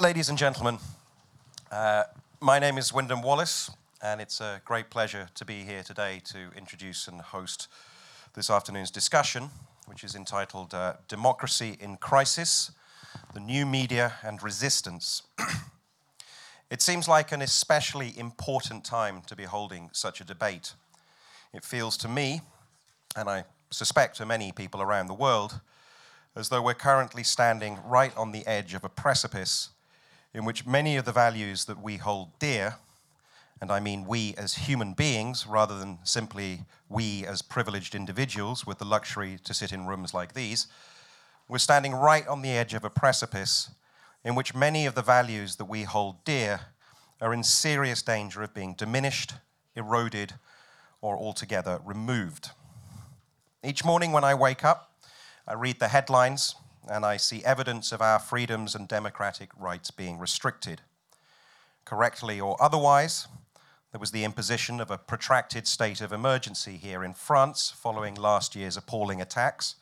ladies and gentlemen, uh, my name is Wyndham Wallace, and it's a great pleasure to be here today to introduce and host this afternoon's discussion, which is entitled uh, Democracy in Crisis The New Media and Resistance. it seems like an especially important time to be holding such a debate. It feels to me, and I suspect to many people around the world, as though we're currently standing right on the edge of a precipice in which many of the values that we hold dear, and I mean we as human beings rather than simply we as privileged individuals with the luxury to sit in rooms like these, we're standing right on the edge of a precipice in which many of the values that we hold dear are in serious danger of being diminished, eroded, or altogether removed. Each morning when I wake up, I read the headlines and I see evidence of our freedoms and democratic rights being restricted. Correctly or otherwise, there was the imposition of a protracted state of emergency here in France following last year's appalling attacks,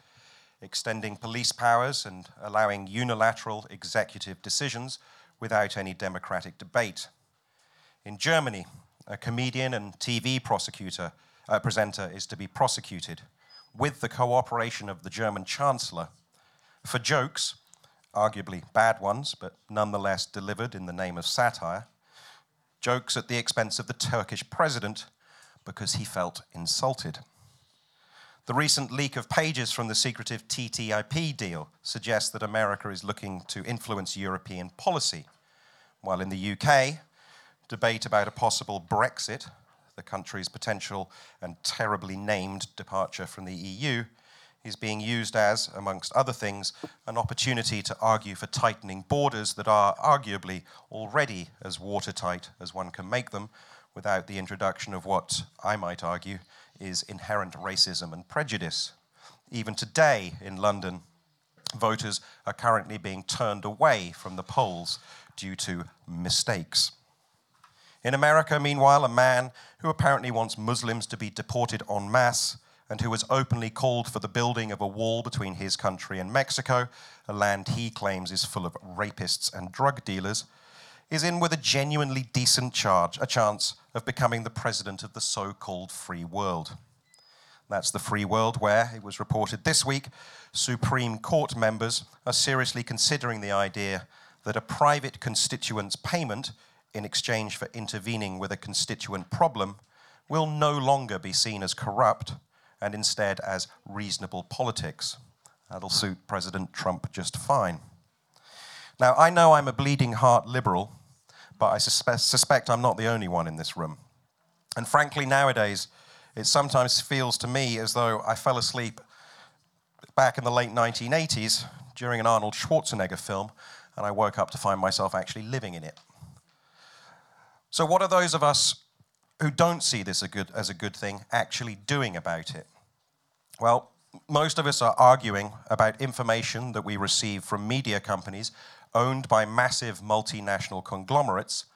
extending police powers and allowing unilateral executive decisions without any democratic debate. In Germany, a comedian and TV prosecutor, uh, presenter is to be prosecuted with the cooperation of the German Chancellor for jokes, arguably bad ones, but nonetheless delivered in the name of satire, jokes at the expense of the Turkish president because he felt insulted. The recent leak of pages from the secretive TTIP deal suggests that America is looking to influence European policy, while in the UK, debate about a possible Brexit the country's potential and terribly named departure from the EU, is being used as, amongst other things, an opportunity to argue for tightening borders that are arguably already as watertight as one can make them without the introduction of what I might argue is inherent racism and prejudice. Even today in London, voters are currently being turned away from the polls due to mistakes. In America, meanwhile, a man who apparently wants Muslims to be deported en masse and who has openly called for the building of a wall between his country and Mexico, a land he claims is full of rapists and drug dealers, is in with a genuinely decent charge, a chance of becoming the president of the so called free world. That's the free world where, it was reported this week, Supreme Court members are seriously considering the idea that a private constituent's payment in exchange for intervening with a constituent problem will no longer be seen as corrupt and instead as reasonable politics. That'll suit President Trump just fine. Now, I know I'm a bleeding heart liberal, but I suspe- suspect I'm not the only one in this room. And frankly, nowadays, it sometimes feels to me as though I fell asleep back in the late 1980s during an Arnold Schwarzenegger film, and I woke up to find myself actually living in it. So, what are those of us who don't see this a good, as a good thing actually doing about it? Well, most of us are arguing about information that we receive from media companies owned by massive multinational conglomerates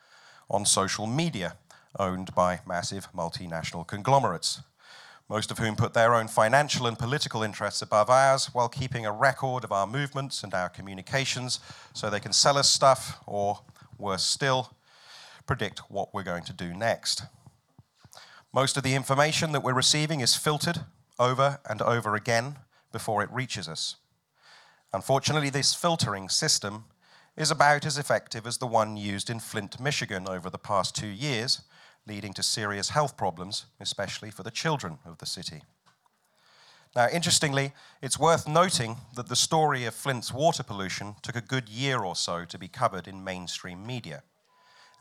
on social media, owned by massive multinational conglomerates, most of whom put their own financial and political interests above ours while keeping a record of our movements and our communications so they can sell us stuff or, worse still, predict what we're going to do next. Most of the information that we're receiving is filtered over and over again before it reaches us. Unfortunately, this filtering system is about as effective as the one used in Flint, Michigan over the past two years, leading to serious health problems, especially for the children of the city. Now, interestingly, it's worth noting that the story of Flint's water pollution took a good year or so to be covered in mainstream media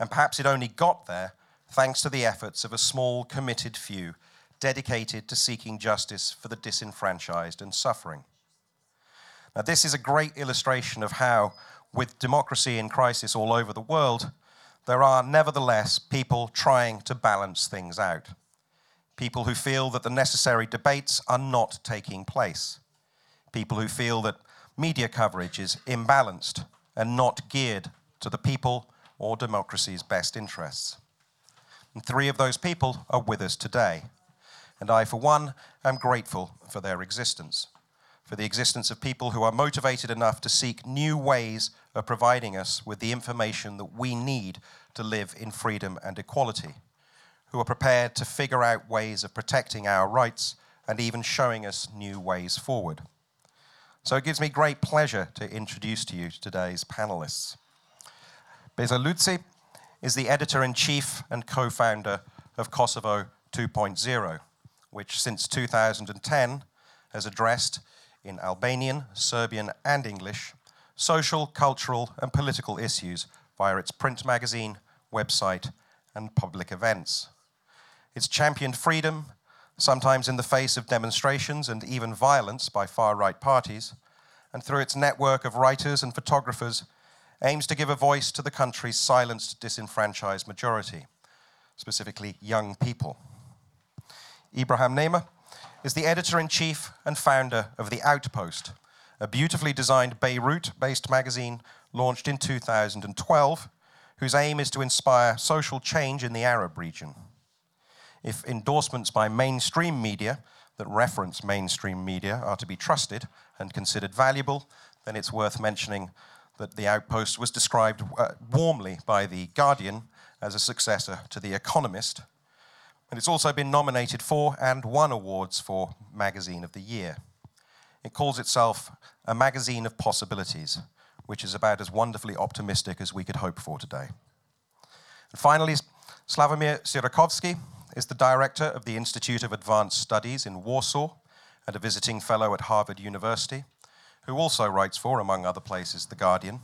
and perhaps it only got there thanks to the efforts of a small, committed few dedicated to seeking justice for the disenfranchised and suffering. Now, this is a great illustration of how, with democracy in crisis all over the world, there are nevertheless people trying to balance things out. People who feel that the necessary debates are not taking place. People who feel that media coverage is imbalanced and not geared to the people or democracy's best interests. And three of those people are with us today. And I, for one, am grateful for their existence. for the existence of people who are motivated enough to seek new ways of providing us with the information that we need to live in freedom and equality, who are prepared to figure out ways of protecting our rights and even showing us new ways forward. So it gives me great pleasure to introduce to you today's panelists. Besa Luci is the editor in chief and co founder of Kosovo 2.0, which since 2010 has addressed in Albanian, Serbian, and English social, cultural, and political issues via its print magazine, website, and public events. It's championed freedom, sometimes in the face of demonstrations and even violence by far right parties, and through its network of writers and photographers, aims to give a voice to the country's silenced, disenfranchised majority, specifically young people. Ibrahim Nehme is the editor in chief and founder of The Outpost, a beautifully designed Beirut based magazine launched in 2012, whose aim is to inspire social change in the Arab region. If endorsements by mainstream media that reference mainstream media are to be trusted and considered valuable, then it's worth mentioning that The Outpost was described uh, warmly by The Guardian as a successor to The Economist. And it's also been nominated for and won awards for Magazine of the Year. It calls itself a magazine of possibilities, which is about as wonderfully optimistic as we could hope for today. And finally, Slavomir Sierakowski is the director of the Institute of Advanced Studies in Warsaw and a visiting fellow at Harvard University, who also writes for, among other places, The Guardian.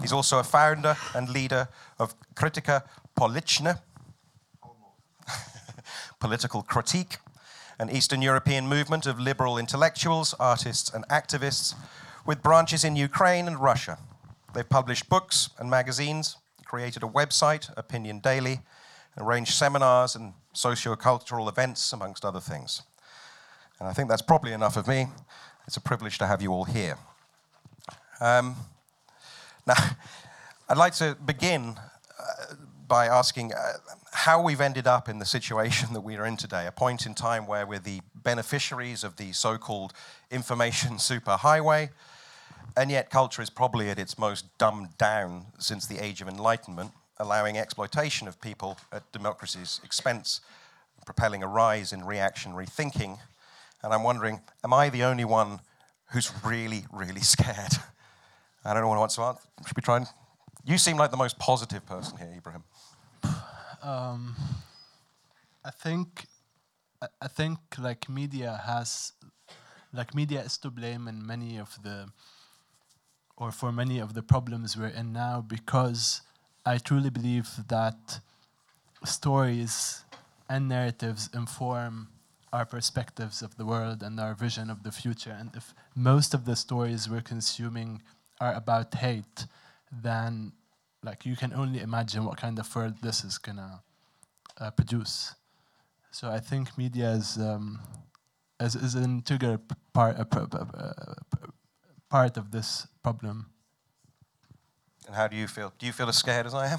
He's also a founder and leader of Krytyka Polityczna, political critique, an Eastern European movement of liberal intellectuals, artists, and activists with branches in Ukraine and Russia. They've published books and magazines, created a website, Opinion Daily, arranged seminars and socio-cultural events, amongst other things. And I think that's probably enough of me. It's a privilege to have you all here. Um, now, I'd like to begin uh, by asking uh, how we've ended up in the situation that we are in today, a point in time where we're the beneficiaries of the so called information superhighway, and yet culture is probably at its most dumbed down since the age of enlightenment, allowing exploitation of people at democracy's expense, propelling a rise in reactionary thinking. And I'm wondering, am I the only one who's really, really scared? I don't know what to answer. Should we try and. You seem like the most positive person here, Ibrahim. Um, I think I think like media has like media is to blame in many of the or for many of the problems we're in now because I truly believe that stories and narratives inform our perspectives of the world and our vision of the future. And if most of the stories we're consuming are about hate, then like you can only imagine what kind of world this is gonna uh, produce. So I think media is um, is, is an integral part uh, part of this problem. And how do you feel? Do you feel as scared as I am?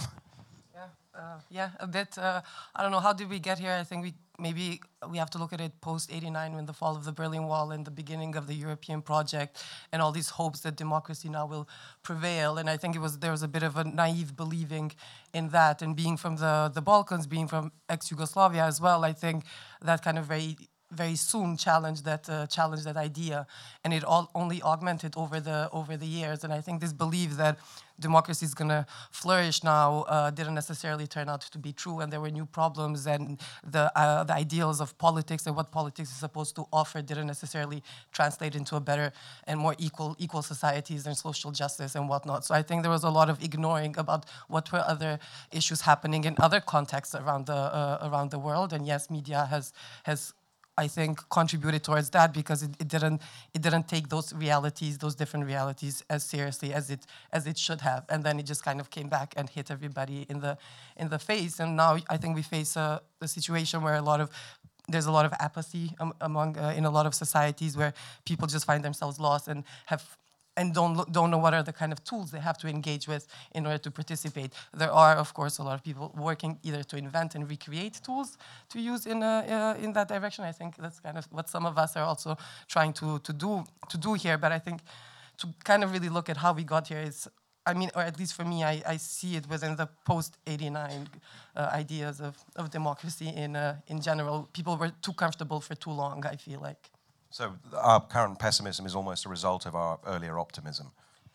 Yeah, uh, yeah, a bit. Uh, I don't know. How did we get here? I think we maybe we have to look at it post 89 when the fall of the Berlin Wall and the beginning of the European project and all these hopes that democracy now will prevail. And I think it was there was a bit of a naive believing in that. And being from the, the Balkans, being from ex Yugoslavia as well, I think that kind of very very soon challenged that uh, challenged that idea, and it all only augmented over the over the years. And I think this belief that democracy is going to flourish now uh, didn't necessarily turn out to be true, and there were new problems, and the uh, the ideals of politics and what politics is supposed to offer didn't necessarily translate into a better and more equal equal societies and social justice and whatnot. So I think there was a lot of ignoring about what were other issues happening in other contexts around the uh, around the world. And yes, media has has I think contributed towards that because it, it, didn't it didn't take those realities, those different realities, as seriously as it as it should have, and then it just kind of came back and hit everybody in the in the face. And now I think we face a, a situation where a lot of there's a lot of apathy among uh, in a lot of societies where people just find themselves lost and have and don't don't know what are the kind of tools they have to engage with in order to participate. There are, of course, a lot of people working either to invent and recreate tools to use in uh, uh, in that direction. I think that's kind of what some of us are also trying to to do to do here. But I think to kind of really look at how we got here is I mean, or at least for me, I, I see it within the post 89 uh, ideas of, of democracy in, uh, in general. People were too comfortable for too long, I feel like. So our current pessimism is almost a result of our earlier optimism.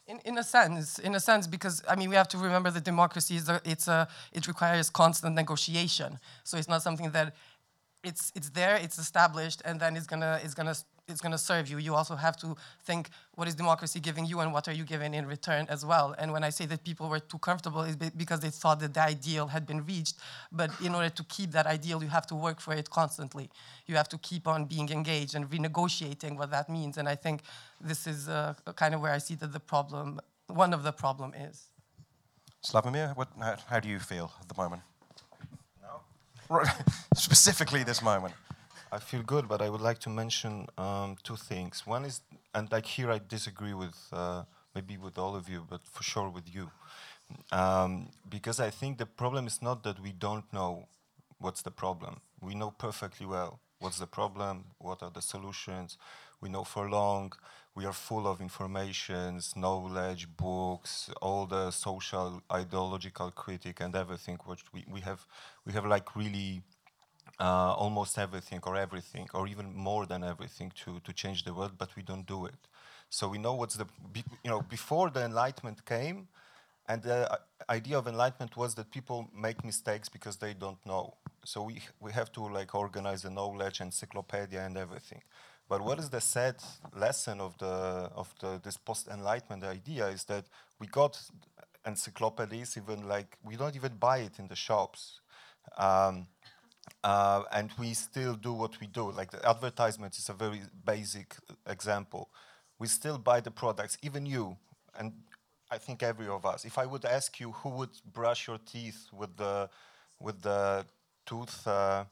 In, in a sense, in a sense, because I mean, we have to remember that democracy is a, it's a, it requires constant negotiation. So it's not something that it's it's there, it's established, and then it's gonna it's gonna it's going to serve you. You also have to think what is democracy giving you and what are you giving in return as well. And when I say that people were too comfortable, it's because they thought that the ideal had been reached. But in order to keep that ideal, you have to work for it constantly. You have to keep on being engaged and renegotiating what that means. And I think this is uh, kind of where I see that the problem, one of the problem is. Slavomir, what, how, how do you feel at the moment? No. Specifically this moment. I feel good, but I would like to mention um, two things. One is, and like here I disagree with uh, maybe with all of you, but for sure with you, um, because I think the problem is not that we don't know what's the problem. We know perfectly well what's the problem, what are the solutions. We know for long. We are full of informations, knowledge, books, all the social, ideological critic, and everything. Which we, we have, we have like really uh, almost everything or everything or even more than everything to, to change the world, but we don't do it. So we know what's the, you know, before the Enlightenment came, and the uh, idea of Enlightenment was that people make mistakes because they don't know. So we, we have to like organize the knowledge, encyclopedia and everything. But what is the sad lesson of the of the this post-enlightenment idea is that we got encyclopedias even like we don't even buy it in the shops. Um, uh, and we still do what we do. Like the advertisement is a very basic example. We still buy the products, even you, and I think every of us. If I would ask you who would brush your teeth with the with the tooth uh,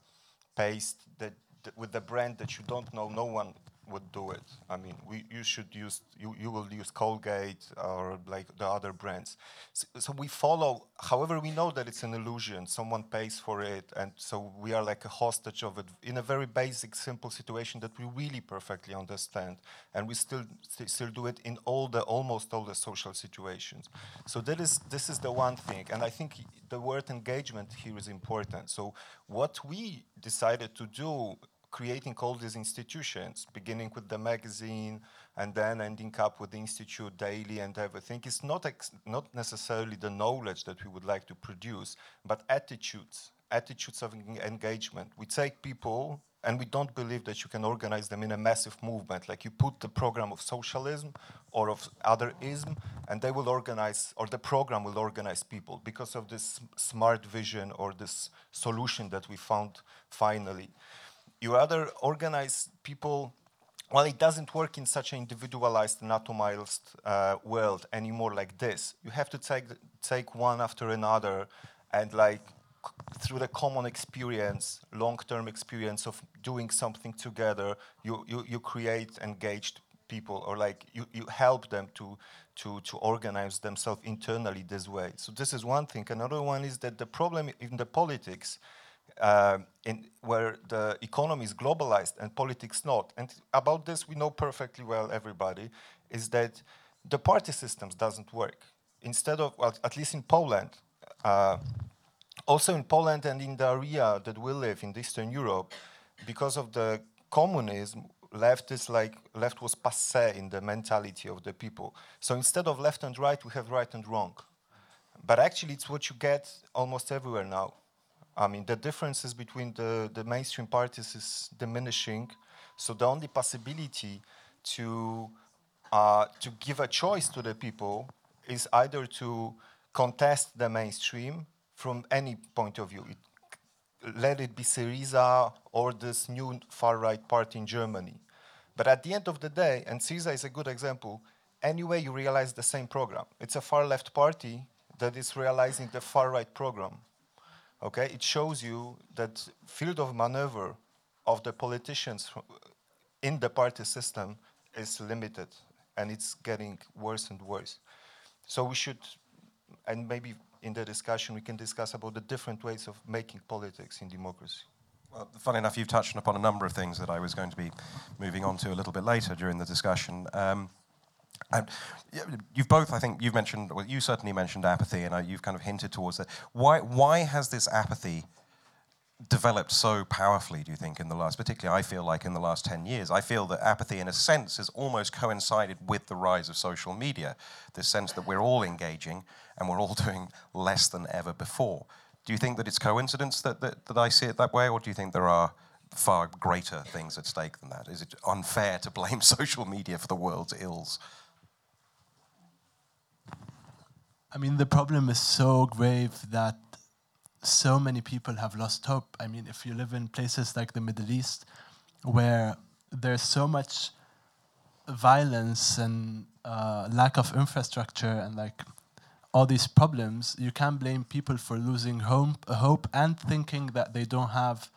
paste that, that with the brand that you don't know, no one would do it. I mean, we, you should use, you, you will use Colgate or like the other brands. So, so, we follow, however, we know that it's an illusion, someone pays for it, and so we are like a hostage of it in a very basic, simple situation that we really perfectly understand, and we still st still do it in all the, almost all the social situations. So that is, this is the one thing, and I think the word engagement here is important. So what we decided to do creating all these institutions, beginning with the magazine and then ending up with the Institute Daily and everything, is not, not necessarily the knowledge that we would like to produce, but attitudes, attitudes of engagement. We take people and we don't believe that you can organize them in a massive movement. Like you put the program of socialism or of other ism, and they will organize, or the program will organize people because of this smart vision or this solution that we found finally you rather organize people well, it doesn't work in such an individualized and atomized uh, world anymore like this. You have to take, take one after another and like through the common experience, long-term experience of doing something together, you, you, you create engaged people or like you, you help them to, to, to organize themselves internally this way. So this is one thing. Another one is that the problem in the politics uh, in, where the economy is globalized and politics not. And about this, we know perfectly well, everybody, is that the party systems doesn't work. Instead of, well, at least in Poland, uh, also in Poland and in the area that we live in Eastern Europe, because of the communism, left is like left was passé in the mentality of the people. So instead of left and right, we have right and wrong. But actually, it's what you get almost everywhere now. I mean, the differences between the, the mainstream parties is diminishing. So the only possibility to uh, to give a choice to the people is either to contest the mainstream from any point of view. It, let it be Syriza or this new far-right party in Germany. But at the end of the day, and Syriza is a good example, anyway you realize the same program. It's a far-left party that is realizing the far-right program okay, it shows you that field of maneuver of the politicians in the party system is limited and it's getting worse and worse. So we should, and maybe in the discussion we can discuss about the different ways of making politics in democracy. Well, funny enough, you've touched upon a number of things that I was going to be moving on to a little bit later during the discussion. Um, you've both, I think, you've mentioned, well, you certainly mentioned apathy, and uh, you've kind of hinted towards that. Why, why has this apathy developed so powerfully, do you think, in the last, particularly I feel like in the last 10 years? I feel that apathy, in a sense, has almost coincided with the rise of social media, this sense that we're all engaging and we're all doing less than ever before. Do you think that it's coincidence that, that, that I see it that way, or do you think there are far greater things at stake than that? Is it unfair to blame social media for the world's ills? I mean, the problem is so grave that so many people have lost hope. I mean, if you live in places like the Middle East, where there's so much violence and uh, lack of infrastructure and like all these problems, you can't blame people for losing hope, hope and thinking that they don't have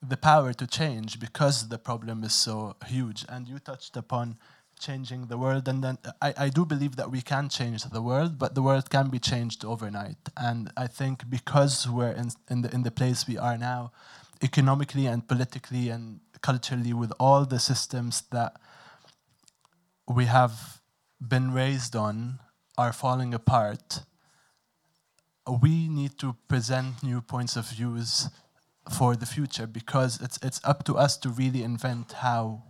the power to change because the problem is so huge. And you touched upon changing the world. And then I, I do believe that we can change the world, but the world can be changed overnight. And I think because we're in, in, the, in the place we are now, economically and politically and culturally, with all the systems that we have been raised on are falling apart, we need to present new points of views for the future because it's it's up to us to really invent how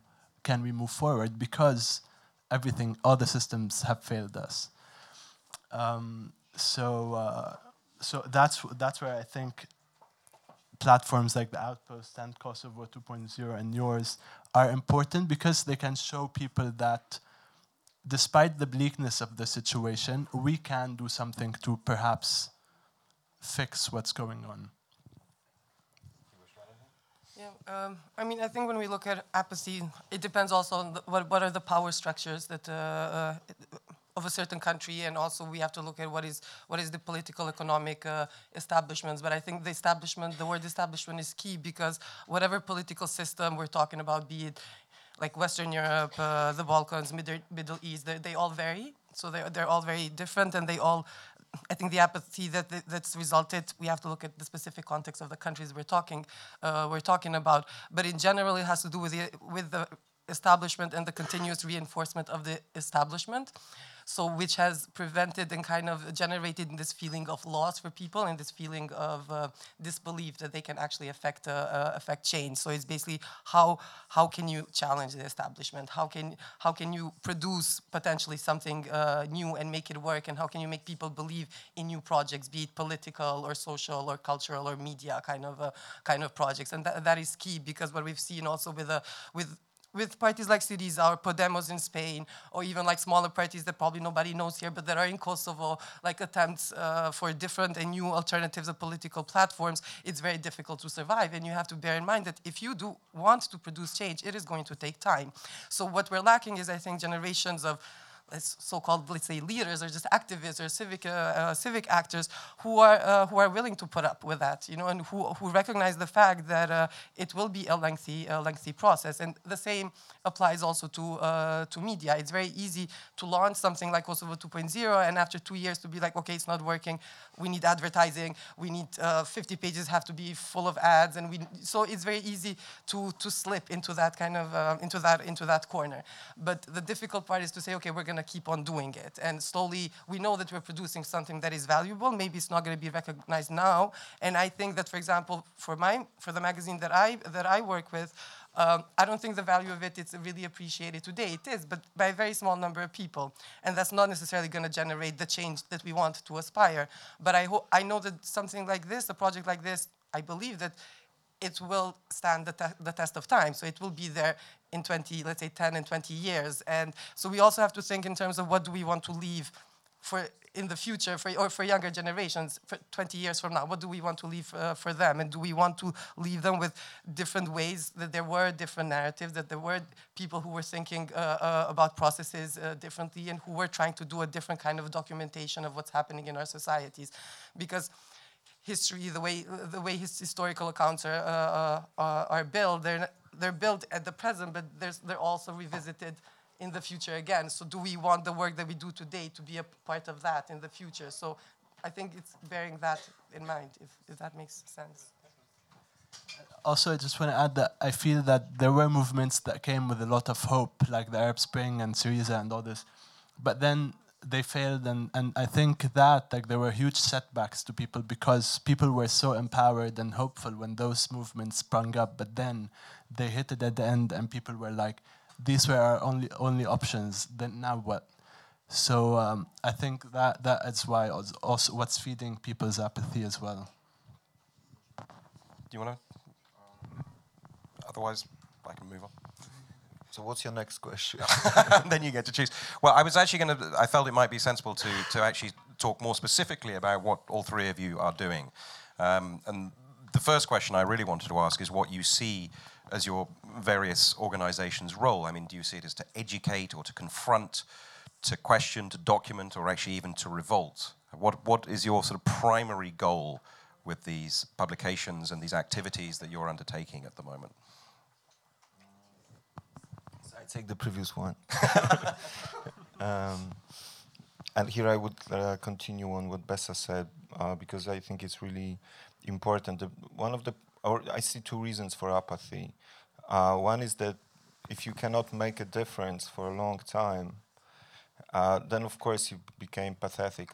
can we move forward because everything, all the systems have failed us. Um, so, uh, so that's that's where I think platforms like the Outpost and Kosovo 2.0 and yours are important because they can show people that despite the bleakness of the situation, we can do something to perhaps fix what's going on. Yeah, um, I mean, I think when we look at apathy, it depends also on the, what, what are the power structures that uh, uh, of a certain country, and also we have to look at what is what is the political economic uh, establishments. But I think the establishment, the word establishment, is key because whatever political system we're talking about, be it like Western Europe, uh, the Balkans, Middle, Middle East, they all vary. So they're, they're all very different, and they all I think the apathy that that's resulted. We have to look at the specific context of the countries we're talking uh, we're talking about. But in general, it has to do with the with the establishment and the continuous reinforcement of the establishment so which has prevented and kind of generated this feeling of loss for people and this feeling of uh, disbelief that they can actually affect uh, uh, affect change. So it's basically how how can you challenge the establishment? How can how can you produce potentially something uh, new and make it work? And how can you make people believe in new projects, be it political or social or cultural or media kind of uh, kind of projects? And that, is key because what we've seen also with uh, with with parties like Syriza or Podemos in Spain, or even like smaller parties that probably nobody knows here, but that are in Kosovo, like attempts uh, for different and new alternatives of political platforms, it's very difficult to survive. And you have to bear in mind that if you do want to produce change, it is going to take time. So what we're lacking is, I think, generations of so-called, let's say, leaders or just activists or civic, uh, uh, civic actors who are, uh, who are willing to put up with that, you know, and who, who recognize the fact that uh, it will be a lengthy, lengthy process. And the same applies also to, uh, to media. It's very easy to launch something like Kosovo 2.0 and after two years to be like, okay, it's not working. We need advertising. We need uh, 50 pages have to be full of ads. And we, so it's very easy to, to slip into that kind of, into, that, into that corner. But the difficult part is to say, okay, we're going going to keep on doing it. And slowly, we know that we're producing something that is valuable. Maybe it's not going to be recognized now. And I think that, for example, for my for the magazine that I that I work with, um, I don't think the value of it is really appreciated today. It is, but by a very small number of people, and that's not necessarily going to generate the change that we want to aspire. But I hope I know that something like this, a project like this, I believe that it will stand the, te the, test of time. So it will be there in 20, let's say 10 and 20 years. And so we also have to think in terms of what do we want to leave for in the future for, or for younger generations for 20 years from now what do we want to leave uh, for them and do we want to leave them with different ways that there were different narratives that there were people who were thinking uh, uh, about processes uh, differently and who were trying to do a different kind of documentation of what's happening in our societies because history, the way the way his historical accounts are uh, uh, are built, they're they're built at the present, but they're also revisited in the future again. So do we want the work that we do today to be a part of that in the future? So I think it's bearing that in mind, if, if that makes sense. Also, I just want to add that I feel that there were movements that came with a lot of hope, like the Arab Spring and Syriza and all this, but then they failed, and, and I think that like there were huge setbacks to people because people were so empowered and hopeful when those movements sprung up, but then they hit it at the end, and people were like, "These were our only only options. Then now what?" So um, I think that that is why also what's feeding people's apathy as well. Do you want to? Otherwise, I can move on. So what's your next question? then you get to choose. Well, I was actually going to. I felt it might be sensible to to actually talk more specifically about what all three of you are doing. Um, and the first question I really wanted to ask is what you see as your various organizations' role. I mean, do you see it as to educate or to confront, to question, to document, or actually even to revolt? What what is your sort of primary goal with these publications and these activities that you're undertaking at the moment? I take the previous one. um, and here I would uh, continue on what Besa said uh, because I think it's really important. The, one of the, or I see two reasons for apathy. Uh, one is that if you cannot make a difference for a long time, uh, then of course you became pathetic,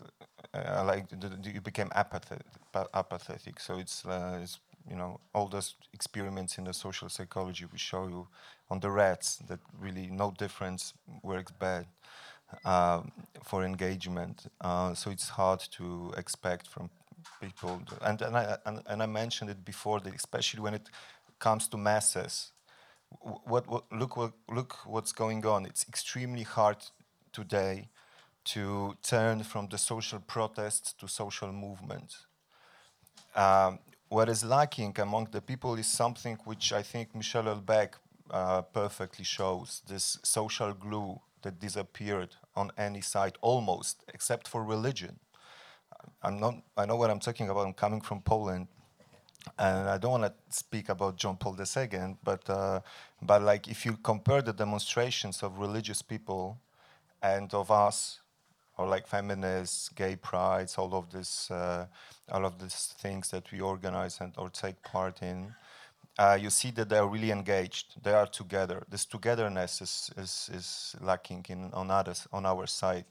uh, like you became apathetic. apathetic. So it's, uh, it's you know, all those experiments in the social psychology we show you on the rats that really no difference works bad uh, for engagement. Uh, so it's hard to expect from people. And, and, I, and, and I mentioned it before, that especially when it comes to masses. What, what, look, what, look what's going on. It's extremely hard today to turn from the social protests to social movement. Um, what is lacking among the people is something which I think Michel Houellebecq uh, perfectly shows this social glue that disappeared on any side almost, except for religion. I'm not, I know what I'm talking about. I'm coming from Poland, and I don't want to speak about John Paul II, but uh, but like if you compare the demonstrations of religious people and of us or like feminists, gay prides, all of this, uh, all of these things that we organize and or take part in, uh, you see that they are really engaged. They are together. This togetherness is is, is lacking in on others on our side.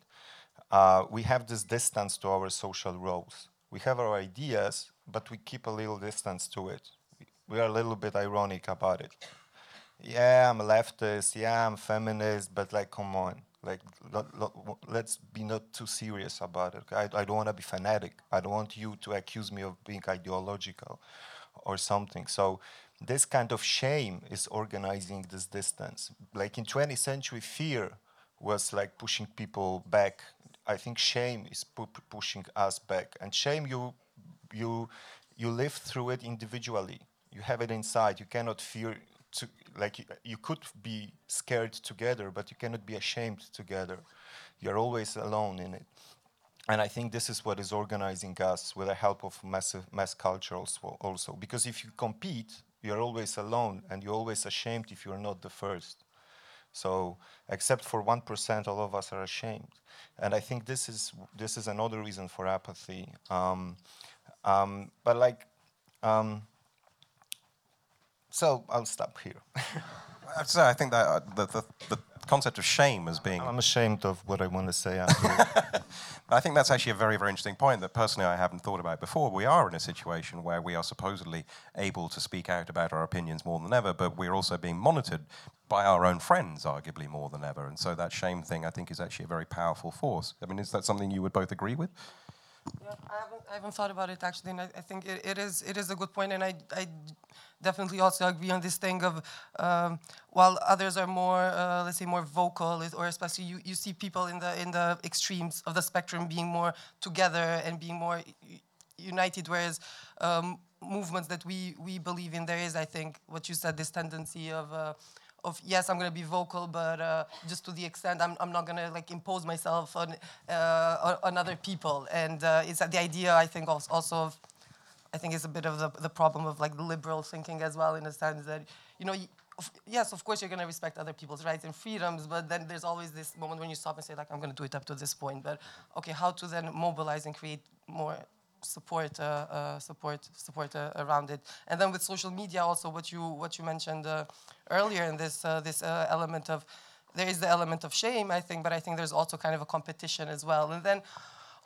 Uh, we have this distance to our social roles. We have our ideas, but we keep a little distance to it. We are a little bit ironic about it. Yeah, I'm a leftist. Yeah, I'm feminist. But like, come on like, let's be not too serious about it. I, I don't want to be fanatic. I don't want you to accuse me of being ideological or something. So this kind of shame is organizing this distance. Like in 20th century, fear was like pushing people back. I think shame is pu pushing us back. And shame, you, you, you live through it individually. You have it inside. You cannot fear to, like you, you could be scared together, but you cannot be ashamed together. You're always alone in it. And I think this is what is organizing us with the help of massive mass culture also, also. Because if you compete, you're always alone and you're always ashamed if you're not the first. So except for 1%, all of us are ashamed. And I think this is, this is another reason for apathy. Um, um, but like, um, so I'll stop here. so I think that uh, the, the, the, concept of shame as being. I'm ashamed of what I want to say. I think that's actually a very, very interesting point that personally I haven't thought about before. We are in a situation where we are supposedly able to speak out about our opinions more than ever, but we're also being monitored by our own friends, arguably more than ever. And so that shame thing, I think, is actually a very powerful force. I mean, is that something you would both agree with? Yeah, I haven't, I haven't thought about it actually, and I, I think it, it is it is a good point, and I, I definitely also agree on this thing of um, while others are more uh, let's say more vocal, or especially you, you see people in the in the extremes of the spectrum being more together and being more united, whereas um, movements that we we believe in, there is I think what you said, this tendency of uh, of yes, I'm gonna be vocal, but uh, just to the extent I'm, I'm not gonna like impose myself on uh, on other people. And uh, it's the idea I think also of I think it's a bit of the, the problem of like liberal thinking as well in a sense that you know yes, of course, you're going to respect other people's rights and freedoms, but then there's always this moment when you stop and say, like, I'm going to do it up to this point. But okay, how to then mobilize and create more support, uh, uh, support, support uh, around it. And then with social media, also what you what you mentioned uh, earlier in this this element of there is the element of shame, I think, but I think there's also kind of a competition as well. And then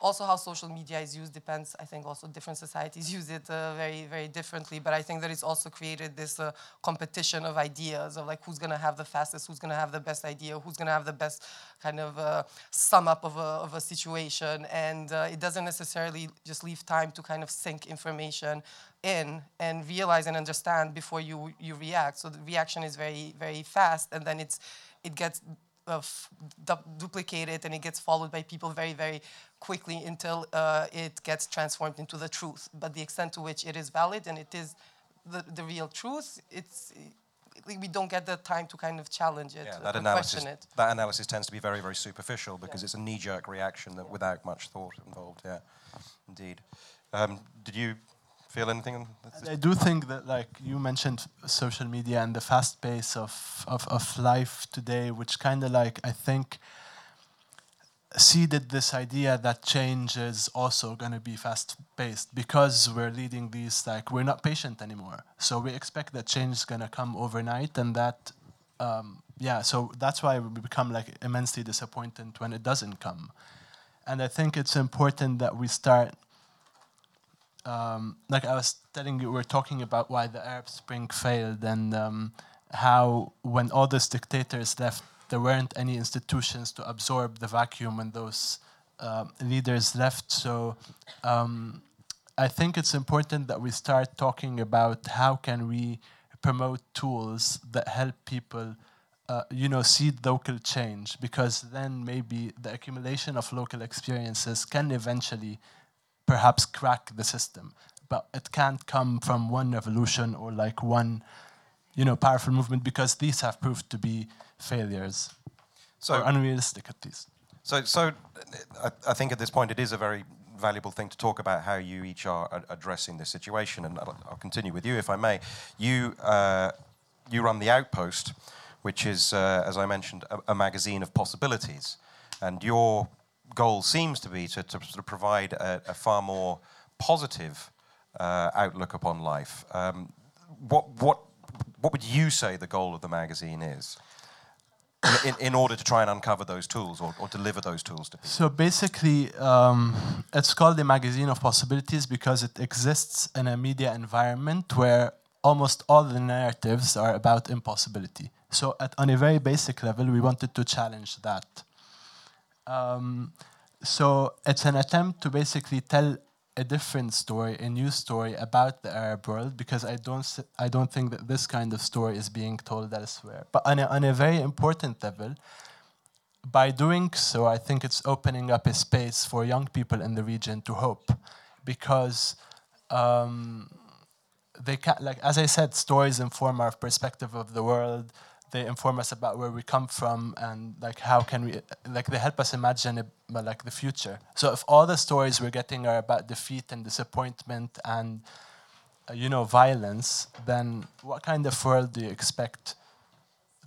also how social media is used depends. I think also different societies use it uh, very, very differently. But I think that it's also created this uh, competition of ideas of like who's going to have the fastest, who's going to have the best idea, who's going to have the best kind of uh, sum up of a, of a situation. And uh, it doesn't necessarily just leave time to kind of sink information in and realize and understand before you you react. So the reaction is very, very fast, and then it's it gets uh, f- du- duplicated and it gets followed by people very, very quickly until uh, it gets transformed into the truth. But the extent to which it is valid and it is the, the real truth, it's we don't get the time to kind of challenge it Yeah, that analysis, question it. that analysis tends to be very, very superficial because it's a knee-jerk reaction that without much thought involved. Yeah, indeed. Um, did you feel anything? I do think that, like you mentioned, social media and the fast pace of of, of life today, which kind of like I think seeded this idea that change is also going to be fast paced because we're leading these like we're not patient anymore. So we expect that change is going to come overnight, and that um, yeah. So that's why we become like immensely disappointed when it doesn't come. And I think it's important that we start um, like I was telling you, we are talking about why the Arab Spring failed and um, how when all those dictators left, there weren't any institutions to absorb the vacuum when those uh, leaders left. So um, I think it's important that we start talking about how can we promote tools that help people. Uh, you know, seed local change because then maybe the accumulation of local experiences can eventually perhaps crack the system. But it can't come from one revolution or like one, you know, powerful movement because these have proved to be failures So, or unrealistic at least. So, so I, I think at this point it is a very valuable thing to talk about how you each are a- addressing this situation, and I'll, I'll continue with you if I may. You uh, you run the Outpost, which is, uh, as I mentioned, a, a magazine of possibilities, and your goal seems to be to, to sort of provide a, a far more positive uh, outlook upon life. Um, what what what would you say the goal of the magazine is? in, in, order to try and uncover those tools or, or deliver those tools to people. So basically, um, it's called the Magazine of Possibilities because it exists in a media environment where almost all the narratives are about impossibility. So, at, on a very basic level, we wanted to challenge that. Um, so, it's an attempt to basically tell a different story, a new story about the Arab world, because I don't, I don't think that this kind of story is being told elsewhere. But on a, on a very important level, by doing so, I think it's opening up a space for young people in the region to hope, because um, they can like as I said, stories inform our perspective of the world. They inform us about where we come from and like how can we like they help us imagine like the future. So if all the stories we're getting are about defeat and disappointment and uh, you know violence, then what kind of world do you expect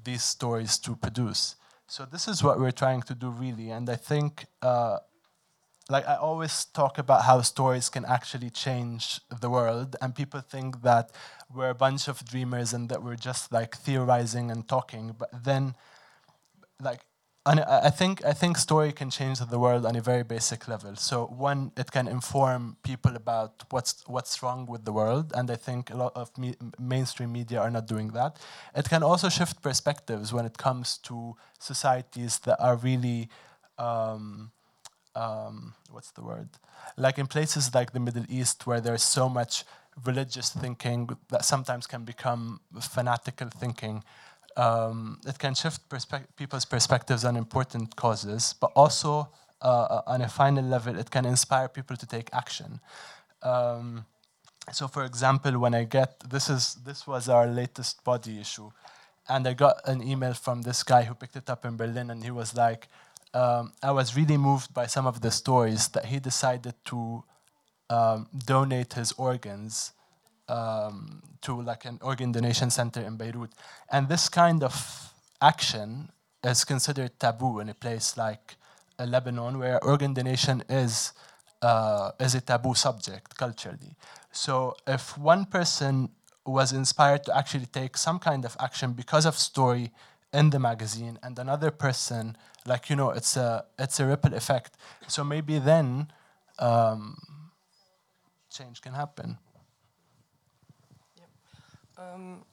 these stories to produce? So this is what we're trying to do really, and I think. Uh, like I always talk about how stories can actually change the world, and people think that we're a bunch of dreamers and that we're just like theorizing and talking. But then, like, I think I think story can change the world on a very basic level. So one, it can inform people about what's what's wrong with the world, and I think a lot of me, mainstream media are not doing that. It can also shift perspectives when it comes to societies that are really. Um, um, what's the word? Like in places like the Middle East, where there's so much religious thinking that sometimes can become fanatical thinking. Um, it can shift perspe- people's perspectives on important causes, but also uh, on a final level, it can inspire people to take action. Um, so, for example, when I get this is this was our latest body issue, and I got an email from this guy who picked it up in Berlin, and he was like, um, I was really moved by some of the stories that he decided to um, donate his organs um, to like an organ donation center in Beirut, and this kind of action is considered taboo in a place like uh, Lebanon, where organ donation is uh, is a taboo subject culturally. So if one person was inspired to actually take some kind of action because of story in the magazine, and another person, like you know, it's a it's a ripple effect. So maybe then um, change can happen. Um,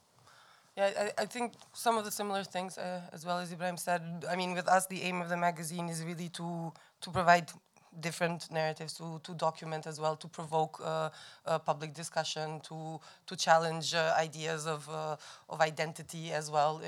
yeah, I, I, think some of the similar things, uh, as well as Ibrahim said. I mean, with us, the aim of the magazine is really to to provide different narratives to, to document as well, to provoke uh, uh, public discussion, to to challenge uh, ideas of of identity as well,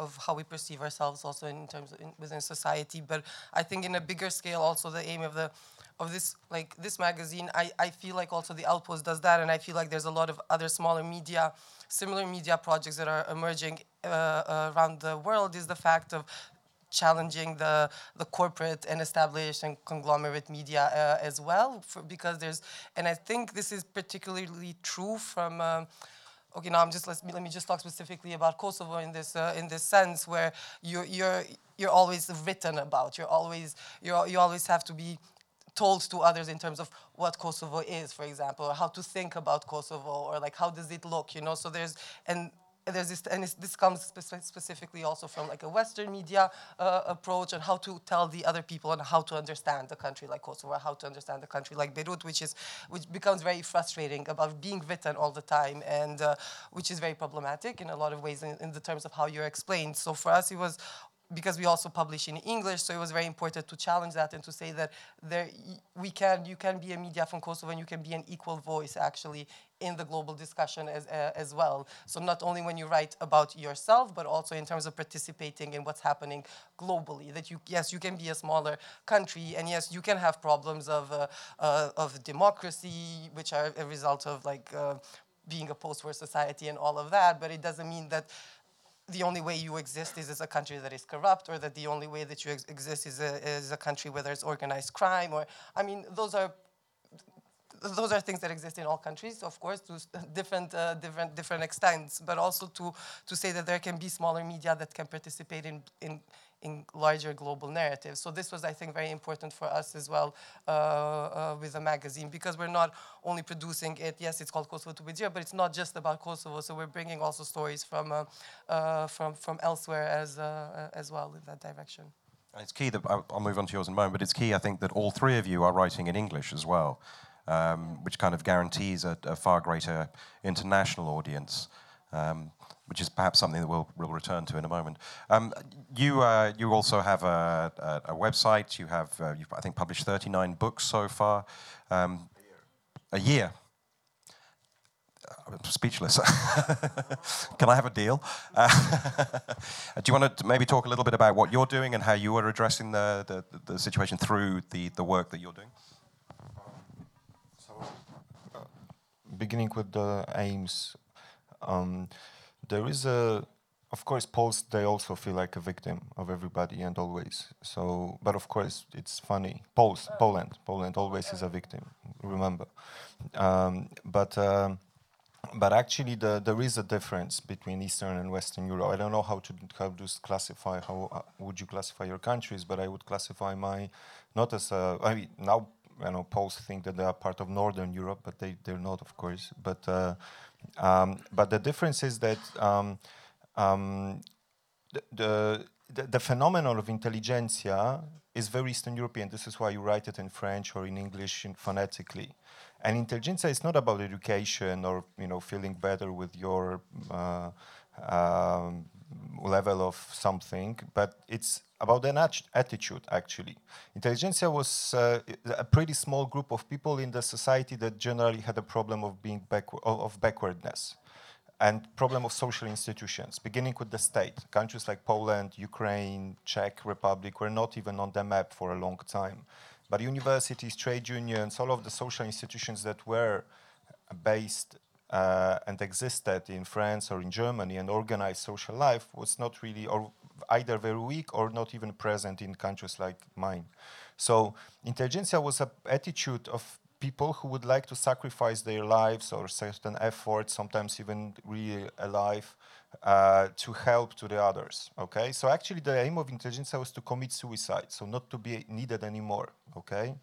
of how we perceive ourselves also in terms of in, within society. But I think in a bigger scale, also the aim of the of this like this magazine, I, I feel like also the Outpost does that, and I feel like there's a lot of other smaller media, similar media projects that are emerging uh, around the world. Is the fact of challenging the, the corporate and established and conglomerate media uh, as well, for, because there's, and I think this is particularly true from. Um, okay, now I'm just let me, let me just talk specifically about Kosovo in this uh, in this sense, where you're you're you're always written about. You're always you you always have to be told to others in terms of what Kosovo is, for example, or how to think about Kosovo, or like how does it look, you know. So there's and there's this, and this comes spe specifically also from like a Western media uh, approach on how to tell the other people and how to understand the country like Kosovo, how to understand the country like Beirut, which is which becomes very frustrating about being written all the time and uh, which is very problematic in a lot of ways in, in the terms of how you're explained. So for us, it was because we also publish in English, so it was very important to challenge that and to say that there we can, you can be a media from Kosovo and you can be an equal voice actually in the global discussion as, uh, as well. So not only when you write about yourself, but also in terms of participating in what's happening globally. That you, yes, you can be a smaller country, and yes, you can have problems of, uh, uh, of democracy, which are a result of like uh, being a post-war society and all of that, but it doesn't mean that the only way you exist is as a country that is corrupt, or that the only way that you ex exist is a, is a country where there's organized crime, or, I mean, those are those are things that exist in all countries, of course, to different, uh, different, different extents, but also to, to say that there can be smaller media that can participate in, in, in larger global narratives. So this was, I think, very important for us as well uh, uh, with the magazine, because we're not only producing it, yes, it's called Kosovo to Bedir, but it's not just about Kosovo, so we're bringing also stories from, uh, uh from, from elsewhere as, uh, as well in that direction. And it's key that, I'll move on to yours in a moment, but it's key, I think, that all three of you are writing in English as well um, which kind of guarantees a, a far greater international audience. Um, which is perhaps something that we'll, we'll return to in a moment. Um, you, uh, you also have a, a, a website. You have, uh, you've, I think, published 39 books so far. Um, a year. I'm speechless. Can I have a deal? Uh, do you want to maybe talk a little bit about what you're doing and how you are addressing the, the, the situation through the, the work that you're doing? beginning with the aims, um, there is a, of course, Poles, they also feel like a victim of everybody and always. So, but of course, it's funny. Poles, Poland, Poland always is a victim, remember. Um, but, um, but actually, the, there is a difference between Eastern and Western Europe. I don't know how to how to classify how uh, would you classify your countries, but I would classify my not as a. I mean, now you know, Poles think that they are part of Northern Europe, but they, they're not, of course. But, uh, um, but the difference is that um, um, the, the, the, phenomenon of intelligentsia is very Eastern European. This is why you write it in French or in English in phonetically. And intelligentsia is not about education or you know feeling better with your uh, um, level of something, but it's about an attitude, actually. Intelligentsia was uh, a pretty small group of people in the society that generally had a problem of being backward, of backwardness and problem of social institutions, beginning with the state. Countries like Poland, Ukraine, Czech Republic were not even on the map for a long time. But universities, trade unions, all of the social institutions that were based uh, and existed in France or in Germany and organized social life was not really, or either very weak or not even present in countries like mine. So intelligentsia was an attitude of people who would like to sacrifice their lives or certain efforts, sometimes even really alive, uh, to help to the others. Okay, so actually the aim of intelligentsia was to commit suicide, so not to be needed anymore. Okay,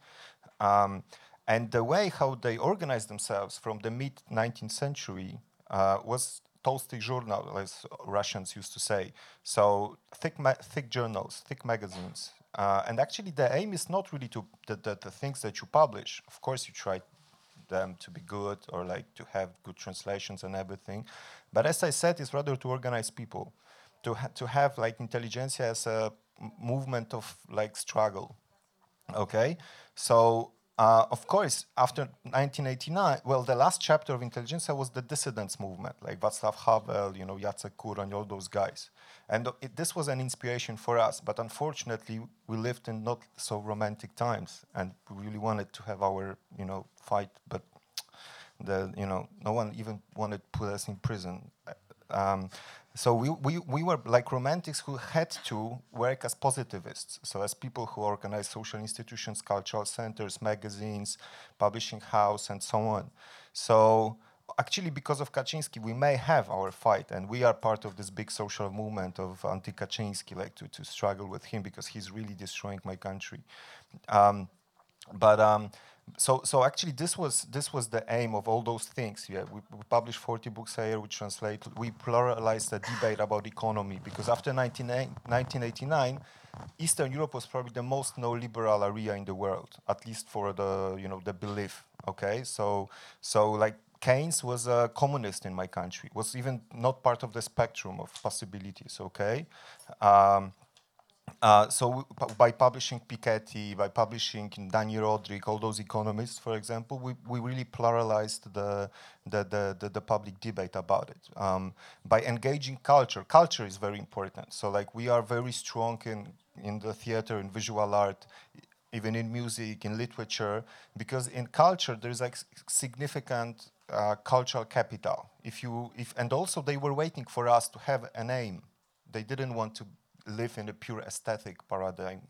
um, and the way how they organized themselves from the mid 19th century uh, was Tolstoy journal, as Russians used to say. So thick, thick journals, thick magazines. Uh, and actually, the aim is not really to the, the, the, things that you publish. Of course, you try them to be good or like to have good translations and everything. But as I said, it's rather to organize people, to ha to have like intelligentsia as a movement of like struggle. Okay, so uh, of course, after 1989, well, the last chapter of Intelligentsia was the dissidents movement, like Václav Havel, you know, Jacek Kuroń, all those guys. And it, this was an inspiration for us, but unfortunately, we lived in not so romantic times, and we really wanted to have our, you know, fight, but the, you know, no one even wanted to put us in prison. Um, so we, we, we were like romantics who had to work as positivists, so as people who organize social institutions, cultural centers, magazines, publishing house, and so on. So actually, because of Kaczynski, we may have our fight, and we are part of this big social movement of anti-Kaczynski, like to, to struggle with him because he's really destroying my country. Um, but um, so so actually this was this was the aim of all those things yeah we, we published 40 books year we translate we pluralized the debate about economy because after 1989 eastern europe was probably the most neoliberal area in the world at least for the you know the belief okay so so like Keynes was a communist in my country, was even not part of the spectrum of possibilities, okay? Um, uh, so by publishing Piketty, by publishing Dani Rodrik, all those economists, for example, we, we really pluralized the, the, the, the, the public debate about it. Um, by engaging culture, culture is very important. So like we are very strong in, in the theater, in visual art, even in music, in literature, because in culture there's like significant uh, cultural capital. If you, if, and also they were waiting for us to have a name. They didn't want to live in a pure aesthetic paradigm.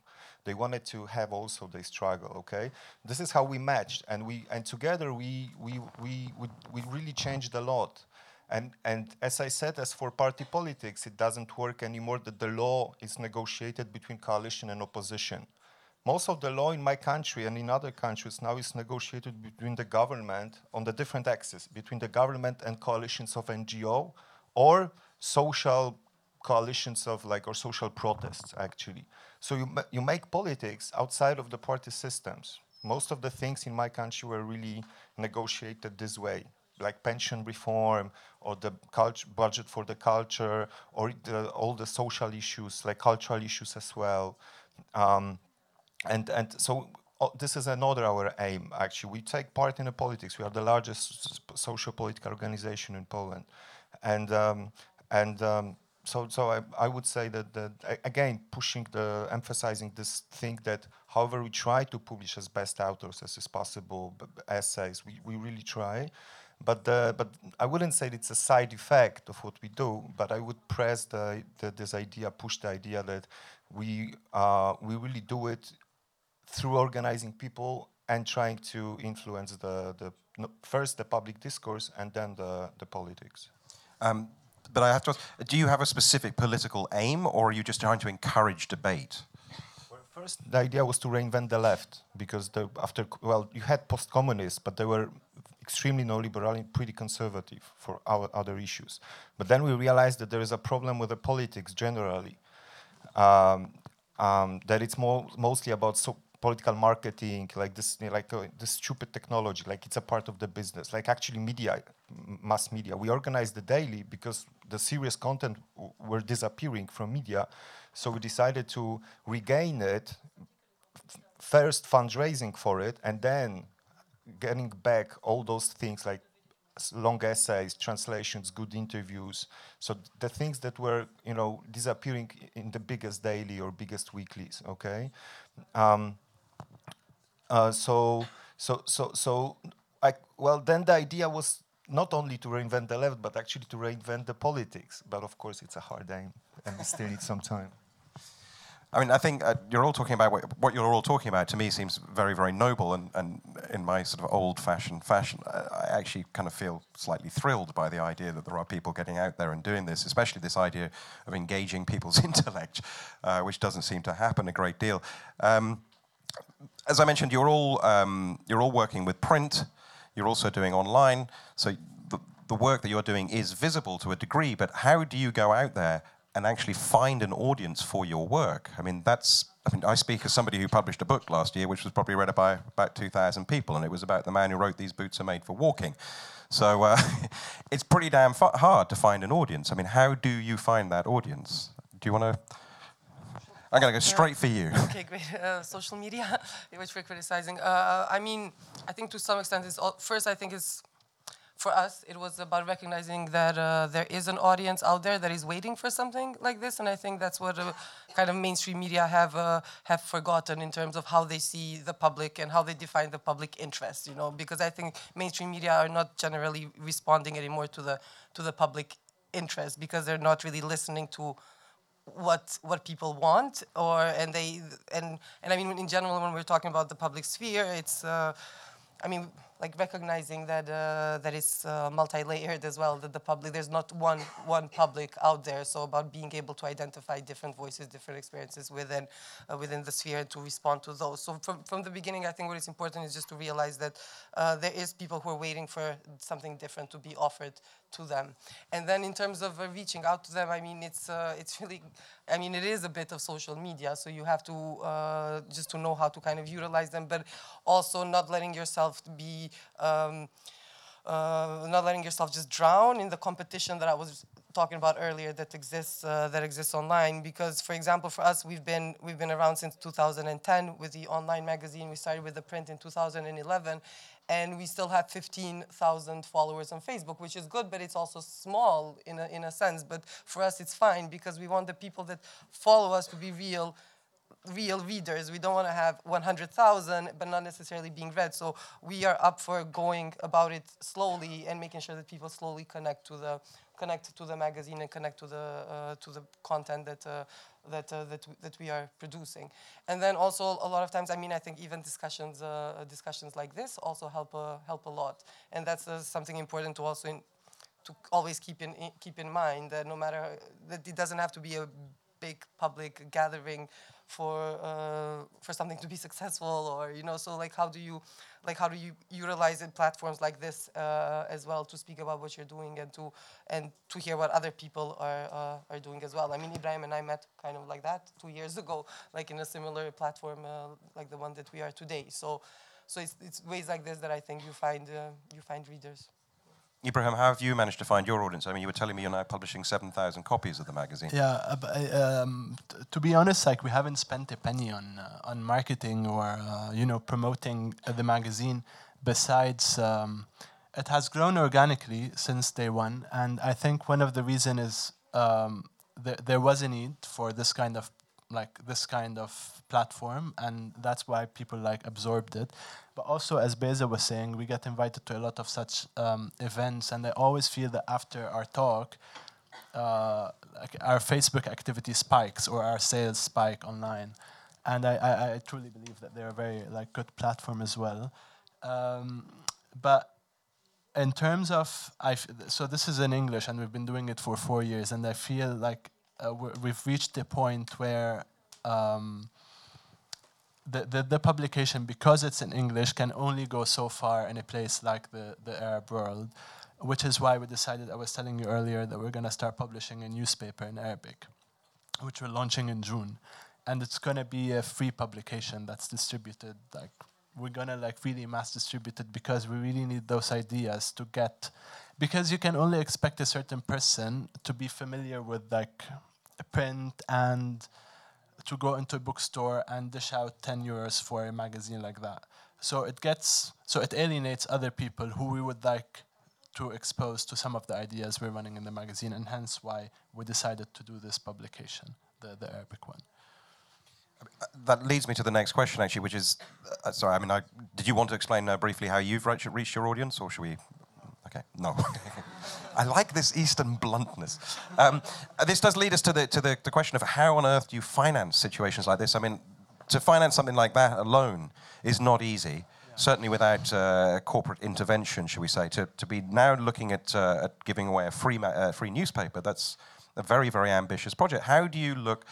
They wanted to have also the struggle. Okay, this is how we matched, and we and together we we we we, we really changed a lot. And and as I said, as for party politics, it doesn't work anymore. That the law is negotiated between coalition and opposition. Most of the law in my country and in other countries now is negotiated between the government on the different axes, between the government and coalitions of NGO or social coalitions of like or social protests actually. So you you make politics outside of the party systems. Most of the things in my country were really negotiated this way, like pension reform or the budget for the culture or the, all the social issues, like cultural issues as well. Um, and and so oh, this is another our aim actually we take part in the politics we are the largest social political organization in poland and um, and um, so so I, I would say that, that again pushing the emphasizing this thing that however we try to publish as best authors as is possible essays we, we really try. But the, but I wouldn't say it's a side effect of what we do but I would press the, the this idea push the idea that we uh, we really do it through organizing people and trying to influence the, the first the public discourse and then the, the politics. Um, but I have to ask, do you have a specific political aim or are you just trying to encourage debate? Well, first, the idea was to reinvent the left because the, after, well, you had post-communists, but they were extremely neoliberal and pretty conservative for our other issues. But then we realized that there is a problem with the politics generally. Um, um, that it's more, mostly about so political marketing, like this, like uh, this stupid technology, like it's a part of the business. Like actually, media, mass media, we organized the daily because the serious content were disappearing from media, so we decided to regain it. First fundraising for it, and then getting back all those things like long essays, translations, good interviews. So the things that were, you know, disappearing in the biggest daily or biggest weeklies. Okay, um, uh, so, so, so, so, I, well, then the idea was not only to reinvent the left, but actually to reinvent the politics. But of course, it's a hard aim, and we still need some time. I mean, I think uh, you're all talking about what, what, you're all talking about. To me, seems very, very noble, and, and in my sort of old-fashioned fashion, I, I actually kind of feel slightly thrilled by the idea that there are people getting out there and doing this, especially this idea of engaging people's intellect, uh, which doesn't seem to happen a great deal. Um, as I mentioned, you're all um, you're all working with print. You're also doing online. So the, the work that you're doing is visible to a degree. But how do you go out there and actually find an audience for your work. I mean, that's. I mean, I speak as somebody who published a book last year, which was probably read by about 2,000 people, and it was about the man who wrote "These Boots Are Made for Walking." So uh, it's pretty damn hard to find an audience. I mean, how do you find that audience? Do you want to? I'm going to go straight for you. Okay, great. Uh, social media, which we're criticizing. Uh, I mean, I think to some extent, it's all, first. I think it's for us, it was about recognizing that uh, there is an audience out there that is waiting for something like this, and I think that's what uh, kind of mainstream media have uh, have forgotten in terms of how they see the public and how they define the public interest. You know, because I think mainstream media are not generally responding anymore to the to the public interest because they're not really listening to what what people want or and they and and I mean in general when we're talking about the public sphere, it's uh, I mean like recognizing that uh, that it's uh, multi-layered as well. That the public there's not one one public out there. So about being able to identify different voices, different experiences within uh, within the sphere and to respond to those. So from from the beginning, I think what is important is just to realize that uh, there is people who are waiting for something different to be offered to them. And then in terms of uh, reaching out to them, I mean it's uh, it's really I mean, it is a bit of social media, so you have to uh, just to know how to kind of utilize them, but also not letting yourself be, um, uh, not letting yourself just drown in the competition that I was talking about earlier that exists uh, that exists online. Because, for example, for us, we've been we've been around since 2010 with the online magazine. We started with the print in 2011, and we still have 15,000 followers on Facebook, which is good, but it's also small in a, in a sense. But for us, it's fine because we want the people that follow us to be real real readers. We don't want to have 100,000, but not necessarily being read. So we are up for going about it slowly and making sure that people slowly connect to the connect to the magazine and connect to the uh, to the content that uh, that uh, that that we are producing. And then also a lot of times, I mean, I think even discussions uh, discussions like this also help uh, help a lot. And that's uh, something important to also in, to always keep in, in keep in mind that no matter that it doesn't have to be a big public gathering for uh, for something to be successful or you know so like how do you like how do you utilize it platforms like this uh, as well to speak about what you're doing and to and to hear what other people are uh, are doing as well. I mean ibrahim and i met kind of like that two years ago like in a similar platform uh, like the one that we are today. So so it's, it's ways like this that i think you find uh, you find readers Ibrahim, how have you managed to find your audience? I mean, you were telling me you're now publishing 7,000 copies of the magazine. Yeah, uh, um, to be honest, like we haven't spent a penny on uh, on marketing or uh, you know promoting the magazine. Besides, um, it has grown organically since day one, and I think one of the reason is um, th there was a need for this kind of like this kind of platform, and that's why people like absorbed it. But also, as Besa was saying, we get invited to a lot of such um, events, and I always feel that after our talk, uh, like our Facebook activity spikes or our sales spike online, and I, I, I truly believe that they're a very like good platform as well. Um, but in terms of, I so this is in English, and we've been doing it for four years, and I feel like uh, we've reached the point where. Um, the, the, the, publication, because it's in English, can only go so far in a place like the, the Arab world, which is why we decided, I was telling you earlier, that we're going to start publishing a newspaper in Arabic, which we're launching in June. And it's going to be a free publication that's distributed. Like We're going to like really mass distribute it because we really need those ideas to get, because you can only expect a certain person to be familiar with like print and to go into a bookstore and dish out 10 euros for a magazine like that. So it gets, so it alienates other people who we would like to expose to some of the ideas we're running in the magazine, and hence why we decided to do this publication, the, the Arabic one. That leads me to the next question, actually, which is, uh, sorry, I mean, I, did you want to explain uh, briefly how you've reached, reached your audience, or should we? Okay, no. I like this Eastern bluntness. Um, this does lead us to the to the, the question of how on earth do you finance situations like this? I mean, to finance something like that alone is not easy. Certainly, without uh, corporate intervention, should we say, to, to be now looking at, uh, at giving away a free uh, free newspaper, that's a very very ambitious project. How do you look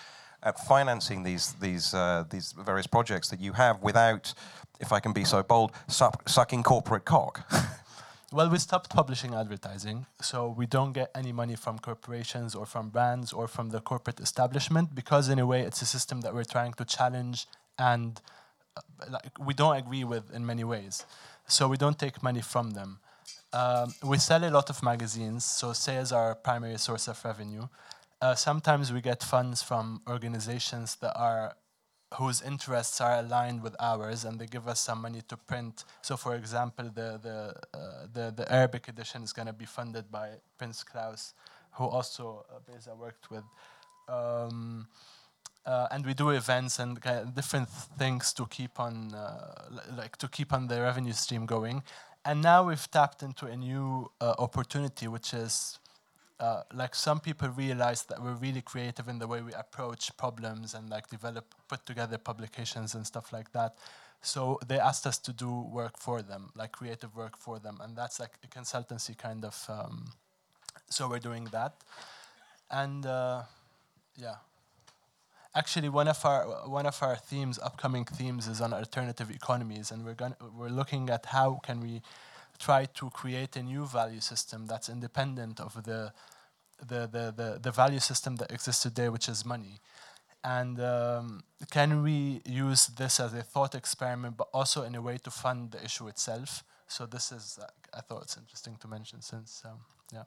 at financing these these uh, these various projects that you have without, if I can be so bold, suck, sucking corporate cock? Well, we stopped publishing advertising, so we don't get any money from corporations or from brands or from the corporate establishment because, in a way, it's a system that we're trying to challenge and uh, like, we don't agree with in many ways. So we don't take money from them. Um, we sell a lot of magazines, so sales are our primary source of revenue. Uh, sometimes we get funds from organizations that are whose interests are aligned with ours, and they give us some money to print. So, for example, the the uh, the, the Arabic edition is going to be funded by Prince Claus, who also uh, Besa worked with. Um, uh, and we do events and different things to keep on uh, like to keep on the revenue stream going and now we've tapped into a new uh, opportunity which is uh, like some people realize that we're really creative in the way we approach problems and like develop put together publications and stuff like that. So they asked us to do work for them like creative work for them and that's like a consultancy kind of um, so we're doing that. And uh, yeah. Actually one of our one of our themes upcoming themes is on alternative economies and we're going we're looking at how can we try to create a new value system that's independent of the the the, the, the value system that exists today which is money. And um, can we use this as a thought experiment but also in a way to fund the issue itself? So this is uh, i thought it's interesting to mention since um, yeah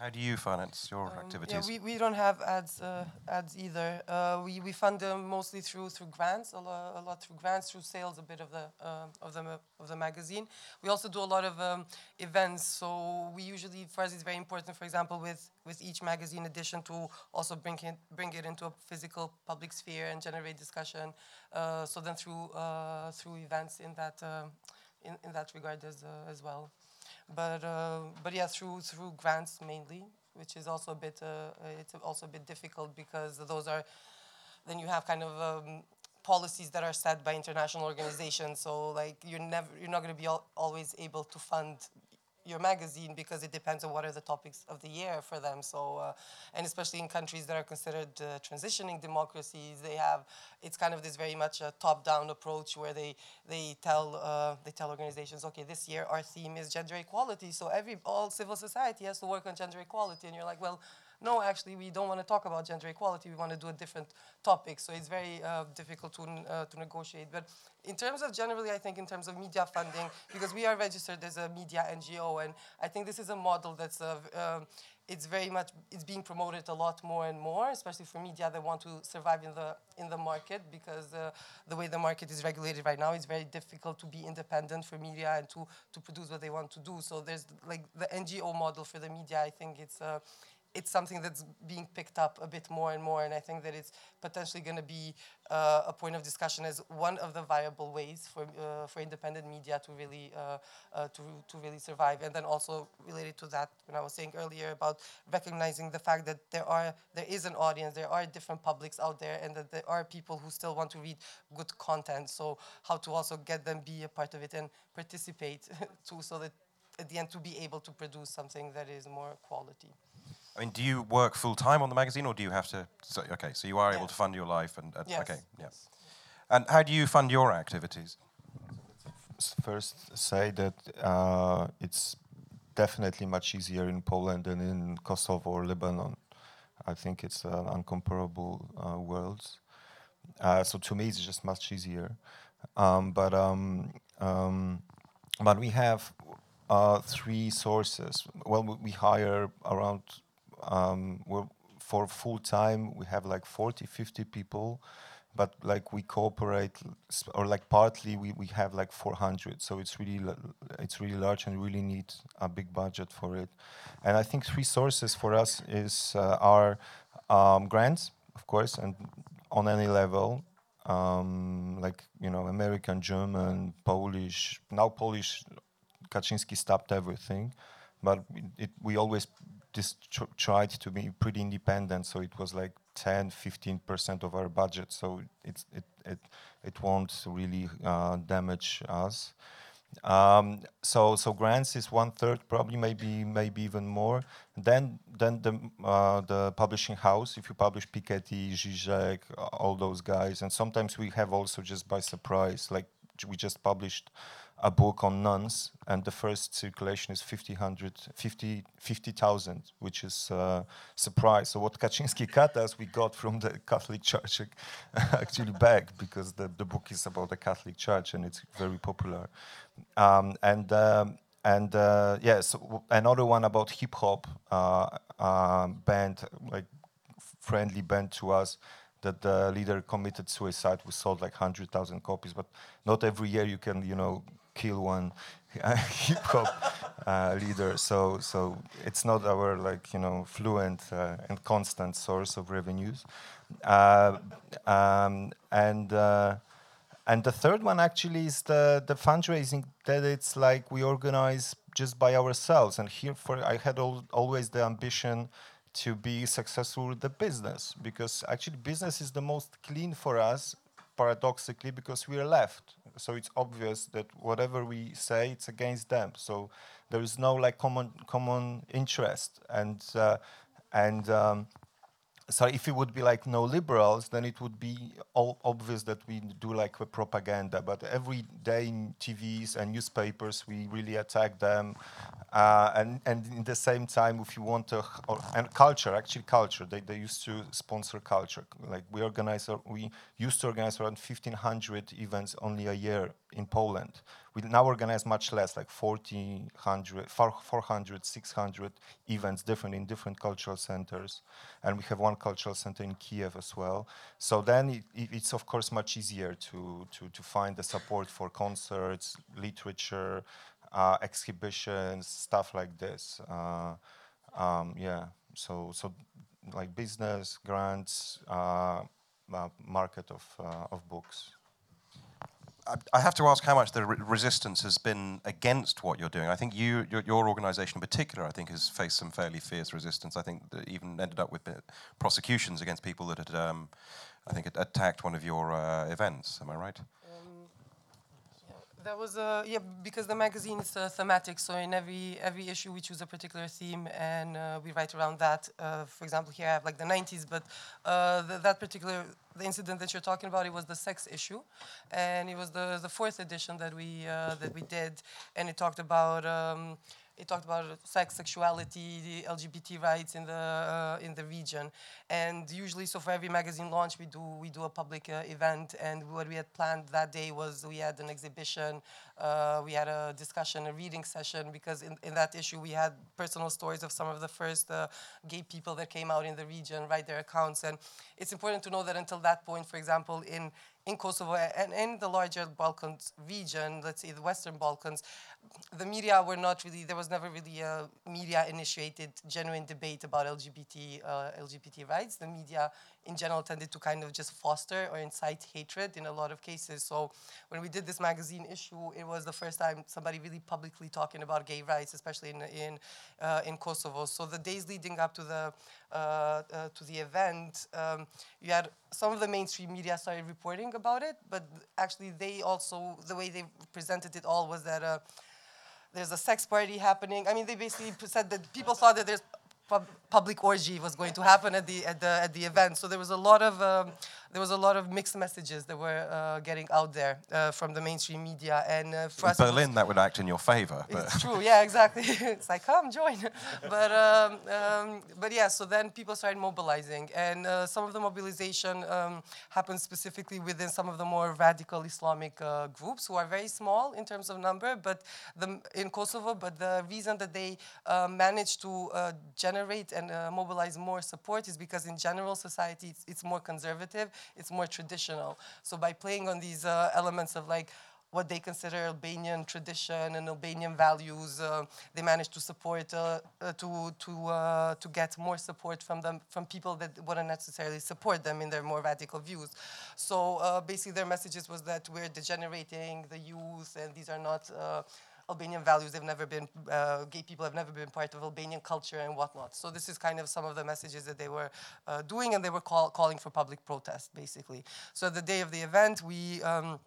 how do you finance your um, activities? Yeah, we, we don't have ads uh, ads either. Uh, we, we fund them mostly through through grants, a, lo a lot through grants, through sales, a bit of the uh, of the of the magazine. We also do a lot of um, events. So we usually, for us, it's very important. For example, with with each magazine edition, to also bring it bring it into a physical public sphere and generate discussion. Uh, so then through uh, through events in that uh, in, in that regard as as well. But uh, but yeah, through through grants mainly, which is also a bit uh, it's also a bit difficult because those are then you have kind of um, policies that are set by international organizations. So like you're never you're not going to be al always able to fund your magazine because it depends on what are the topics of the year for them. So, uh, and especially in countries that are considered uh, transitioning democracies, they have it's kind of this very much a top-down approach where they they tell uh, they tell organizations, okay, this year our theme is gender equality, so every all civil society has to work on gender equality, and you're like, well no, actually, we don't want to talk about gender equality. We want to do a different topic. So it's very uh, difficult to, uh, to negotiate. But in terms of generally, I think in terms of media funding, because we are registered as a media NGO, and I think this is a model that's um, it's very much it's being promoted a lot more and more, especially for media that want to survive in the in the market because uh, the way the market is regulated right now, it's very difficult to be independent for media and to to produce what they want to do. So there's like the NGO model for the media. I think it's uh, it's something that's being picked up a bit more and more, and I think that it's potentially going to be uh, a point of discussion as one of the viable ways for uh, for independent media to really uh, uh, to to really survive. And then also related to that, when I was saying earlier about recognizing the fact that there are there is an audience, there are different publics out there, and that there are people who still want to read good content. So how to also get them be a part of it and participate too, so that at the end to be able to produce something that is more quality. I mean, do you work full time on the magazine, or do you have to? So, okay, so you are yeah. able to fund your life, and uh, yes. okay, yeah. And how do you fund your activities? First, say that uh, it's definitely much easier in Poland than in Kosovo or Lebanon. I think it's an uncomparable uh, worlds. Uh, so to me, it's just much easier. Um, but um, um, but we have uh, three sources. Well, we hire around um, for full time we have like 40 50 people but like we cooperate or like partly we, we have like 400 so it's really it's really large and really need a big budget for it. And i think three sources for us is uh, our um, grants of course and on any level um, like you know american german polish now polish kaczynski stopped everything but it, we always just tr tried to be pretty independent. So it was like 10, 15 percent of our budget. So it's, it it it won't really uh, damage us. Um, so so grants is one third, probably maybe maybe even more. Then then the uh, the publishing house, if you publish Piketty, Zizek, all those guys, and sometimes we have also just by surprise, like we just published a book on nuns, and the first circulation is 50,000, 50, 50, which is a uh, surprise. So what Kaczynski Katas we got from the Catholic Church actually back because the, the book is about the Catholic Church and it's very popular. Um, and um, and uh, yes, another one about hip hop uh, uh, band, like friendly band to us, that the leader committed suicide. We sold like hundred thousand copies, but not every year you can, you know, kill one hip hop uh, leader. So so it's not our like you know fluent uh, and constant source of revenues. Uh, um, and uh, and the third one actually is the the fundraising that it's like we organize just by ourselves. And here for I had al always the ambition to be successful with the business because actually business is the most clean for us paradoxically because we are left so it's obvious that whatever we say it's against them. So there is no like common common interest. And uh, and um, so if it would be like no liberals, then it would be obvious that we do like a propaganda. But every day in TVs and newspapers, we really attack them. Uh, and and in the same time, if you want to, and culture, actually culture, they, they used to sponsor culture. Like we organize, we used to organize around 1,500 events only a year in Poland. We now organize much less, like 400, 400, 600 events different in different cultural centers. And we have one cultural center in Kiev as well. So then it, it's of course much easier to, to, to find the support for concerts, literature, uh, exhibitions, stuff like this. Uh, um, yeah, so, so like business, grants, uh, uh market of, uh, of books. I have to ask how much the re resistance has been against what you're doing. I think you, your, your, organisation in particular, I think, has faced some fairly fierce resistance. I think that even ended up with prosecutions against people that had, um, I think, attacked one of your uh, events. Am I right? That was uh, yeah because the magazine is uh, thematic. So in every every issue we choose a particular theme and uh, we write around that. Uh, for example, here I have like the 90s, but uh, the, that particular the incident that you're talking about it was the sex issue, and it was the the fourth edition that we uh, that we did, and it talked about. Um, it talked about sex, sexuality, LGBT rights in the uh, in the region, and usually, so for every magazine launch, we do we do a public uh, event, and what we had planned that day was we had an exhibition, uh, we had a discussion, a reading session, because in, in that issue we had personal stories of some of the first uh, gay people that came out in the region, write their accounts, and it's important to know that until that point, for example, in in Kosovo and in the larger Balkans region, let's say the Western Balkans, the media were not really, there was never really a media initiated genuine debate about LGBT, uh, LGBT rights. The media in general tended to kind of just foster or incite hatred in a lot of cases. So when we did this magazine issue, it was the first time somebody really publicly talking about gay rights, especially in, in, uh, in Kosovo. So the days leading up to the, uh, uh, to the event, um, you had some of the mainstream media started reporting about it, but actually they also, the way they presented it all was that uh, there's a sex party happening. I mean, they basically said that people thought that there's pub public orgy was going to happen at the at the at the event. So there was a lot of um, there was a lot of mixed messages that were uh, getting out there uh, from the mainstream media. And uh, for in Berlin, that would act in your favor. It's true, yeah, exactly. it's like, come, join. but, um, um, but yeah, so then people started mobilizing. And uh, some of the mobilization um, happened specifically within some of the more radical Islamic uh, groups who are very small in terms of number but the, in Kosovo. But the reason that they uh, managed to generate and mobilize more support is because in general society it's, it's more conservative it's more traditional. So by playing on these uh, elements of like what they consider Albanian tradition and Albanian values, uh, they managed to support uh, uh to to uh, to get more support from them from people that wouldn't necessarily support them in their more radical views. So uh, basically, their messages was that we're degenerating the youth, and these are not Albanian values. They've never been uh, gay people have never been part of Albanian culture and whatnot. So this is kind of some of the messages that they were uh, doing, and they were call, calling for public protest, basically. So the day of the event, we. Um,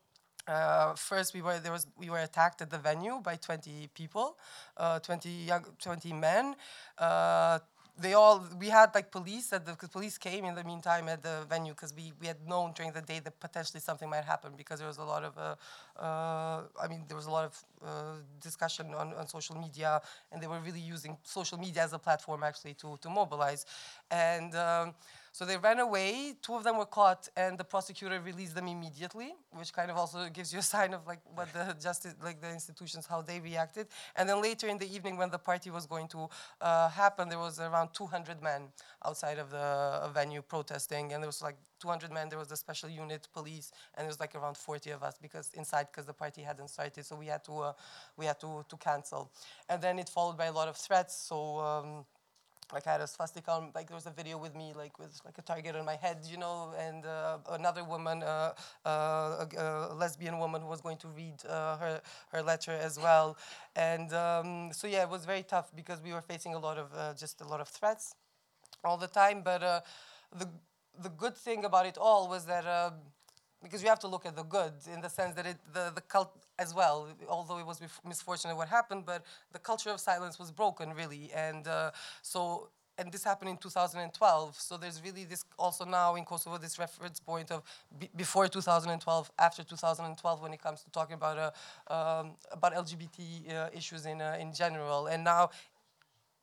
uh, first, we were there was we were attacked at the venue by 20 people, uh, 20 young, 20 men. Uh, they all we had like police at the police came in the meantime at the venue because we, we had known during the day that potentially something might happen because there was a lot of uh, uh, I mean there was a lot of uh, discussion on, on social media and they were really using social media as a platform actually to to mobilize and. Um, so they ran away. Two of them were caught, and the prosecutor released them immediately, which kind of also gives you a sign of like what the justice, like the institutions, how they reacted. And then later in the evening, when the party was going to uh, happen, there was around 200 men outside of the uh, venue protesting, and there was like 200 men. There was the special unit, police, and there was like around 40 of us because inside because the party hadn't started, so we had to uh, we had to to cancel. And then it followed by a lot of threats. So. Um, like I had a swastika on, like there was a video with me like with like a target on my head, you know, and uh, another woman, uh, uh, a, a, lesbian woman who was going to read uh, her her letter as well, and um, so yeah, it was very tough because we were facing a lot of uh, just a lot of threats all the time. But uh, the the good thing about it all was that because you have to look at the good in the sense that it, the, the cult as well, although it was misfortunate what happened, but the culture of silence was broken really. And uh, so, and this happened in 2012. So there's really this also now in Kosovo, this reference point of before 2012, after 2012, when it comes to talking about, uh, um, about LGBT uh, issues in, uh, in general. And now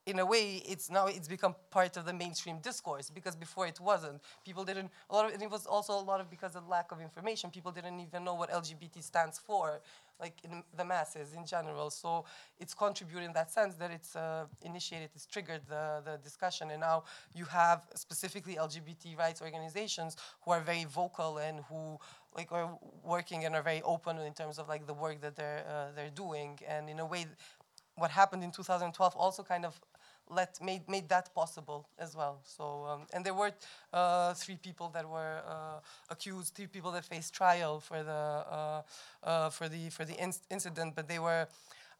in a way, it's now it's become part of the mainstream discourse because before it wasn't. People didn't a lot of, and it was also a lot of because of lack of information. People didn't even know what LGBT stands for, like in the masses in general. So it's contributed in that sense that it's uh, initiated, it's triggered the the discussion, and now you have specifically LGBT rights organizations who are very vocal and who like are working and are very open in terms of like the work that they're uh, they're doing, and in a way what happened in 2012 also kind of let made made that possible as well. So um, and there were uh, three people that were uh, accused, three people that faced trial for the uh, uh for the for the inc incident, but they were.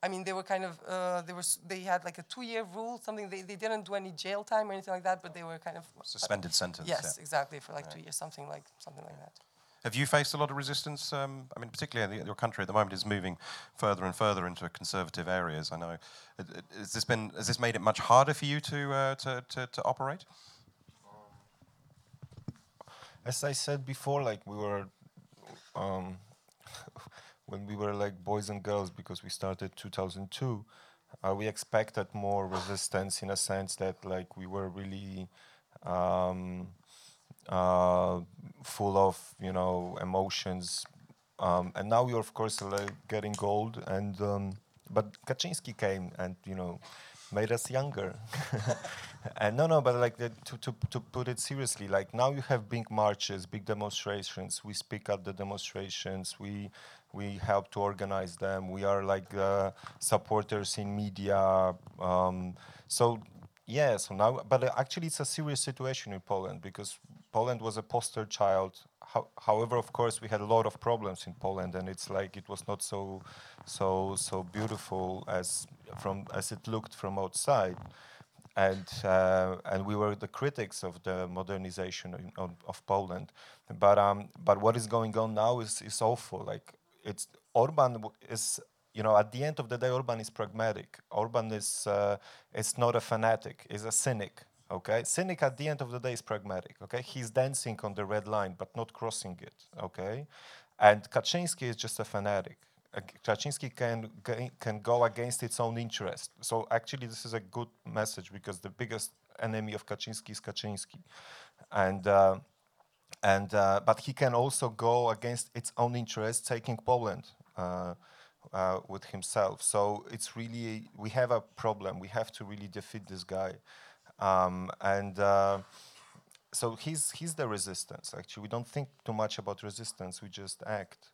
I mean, they were kind of, uh, they were, they had like a two-year rule, something, they, they didn't do any jail time or anything like that, but they were kind of... Suspended sentence. Yes, yeah. exactly, for like right. two years, something like, something like that. Have you faced a lot of resistance? Um, I mean, particularly your country at the moment is moving further and further into conservative areas. I know. Has this been? Has this made it much harder for you to uh, to, to, to operate? As I said before, like we were. Um, when we were like boys and girls, because we started 2002, uh, we expected more resistance in a sense that like we were really um, uh, full of you know emotions. Um, and now you're of course getting old, and um, but Kaczynski came and you know made us younger. and no, no, but like the, to, to, to put it seriously, like now you have big marches, big demonstrations. We speak at the demonstrations. We we help to organize them. We are like uh, supporters in media. Um, so yeah, so now, but uh, actually it's a serious situation in Poland because Poland was a poster child. How, however, of course, we had a lot of problems in Poland, and it's like it was not so, so, so beautiful as from as it looked from outside, and uh, and we were the critics of the modernization in, of, of, Poland. But um, but what is going on now is is awful. Like it's Orban is you know, at the end of the day, Orban is pragmatic. Orban is uh, is not a fanatic. Is a cynic. Okay, cynic at the end of the day is pragmatic. Okay, he's dancing on the red line but not crossing it. Okay, and Kaczynski is just a fanatic. Uh, Kaczynski can can go against its own interest. So actually, this is a good message because the biggest enemy of Kaczynski is Kaczynski, and. Uh, and uh, but he can also go against its own interest, taking Poland uh, with himself. So it's really we have a problem. We have to really defeat this guy. Um, and uh, so he's, he's the resistance, actually. We don't think too much about resistance, we just act.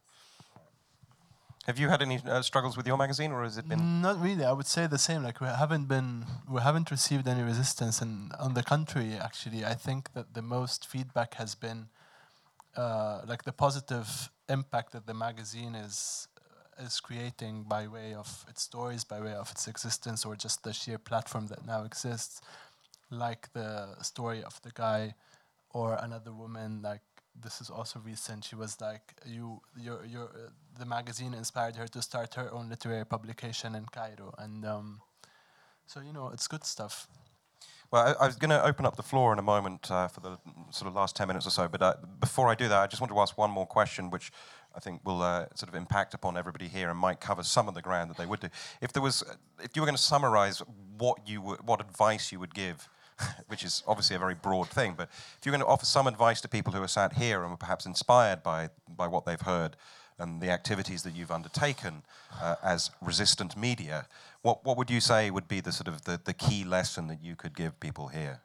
Have you had any uh, struggles with your magazine, or has it been? Not really. I would say the same. Like we haven't been, we haven't received any resistance, and on the contrary, actually, I think that the most feedback has been, uh, like the positive impact that the magazine is is creating by way of its stories, by way of its existence, or just the sheer platform that now exists, like the story of the guy or another woman. Like this is also recent. She was like, you, your, your, uh, the magazine inspired her to start her own literary publication in Cairo, and um, so you know, it's good stuff. Well, I, I was going to open up the floor in a moment uh, for the sort of last 10 minutes or so, but uh, before I do that, I just want to ask one more question, which I think will uh, sort of impact upon everybody here and might cover some of the ground that they would do. If there was, if you were going to summarize what you what advice you would give, which is obviously a very broad thing, but if you're going to offer some advice to people who are sat here and were perhaps inspired by, by what they've heard and the activities that you've undertaken uh, as resistant media, what, what would you say would be the sort of the, the key lesson that you could give people here?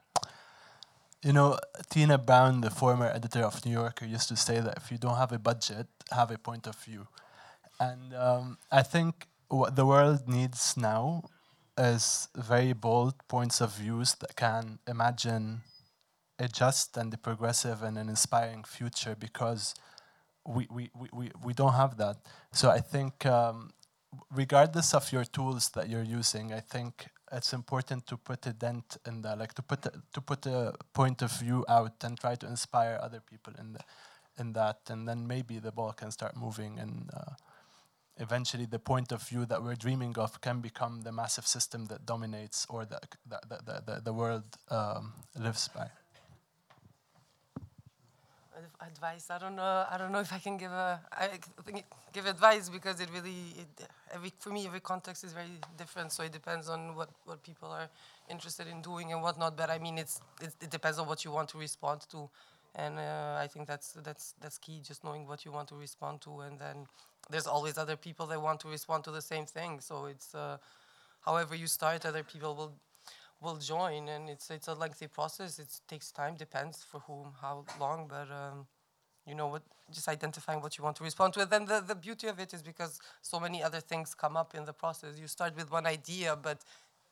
You know, Tina Brown, the former editor of New Yorker, used to say that if you don't have a budget, have a point of view. And um, I think what the world needs now is very bold points of views that can imagine a just and a progressive and an inspiring future because we, we, we, we, don't have that. So I think um, regardless of your tools that you're using, I think it's important to put a dent in that, like to put a, to put a point of view out and try to inspire other people in the, in that, and then maybe the ball can start moving, and uh, eventually the point of view that we're dreaming of can become the massive system that dominates or that the, the, the, the world um, lives by advice. I don't know. I don't know if I can give a I give advice because it really it, every for me every context is very different. So it depends on what what people are interested in doing and whatnot. But I mean, it's it, it depends on what you want to respond to, and uh, I think that's that's that's key. Just knowing what you want to respond to, and then there's always other people that want to respond to the same thing. So it's uh, however you start, other people will will join, and it's it's a lengthy process. It takes time, depends for whom, how long, but um, you know what, just identifying what you want to respond to. And then the the beauty of it is because so many other things come up in the process. You start with one idea, but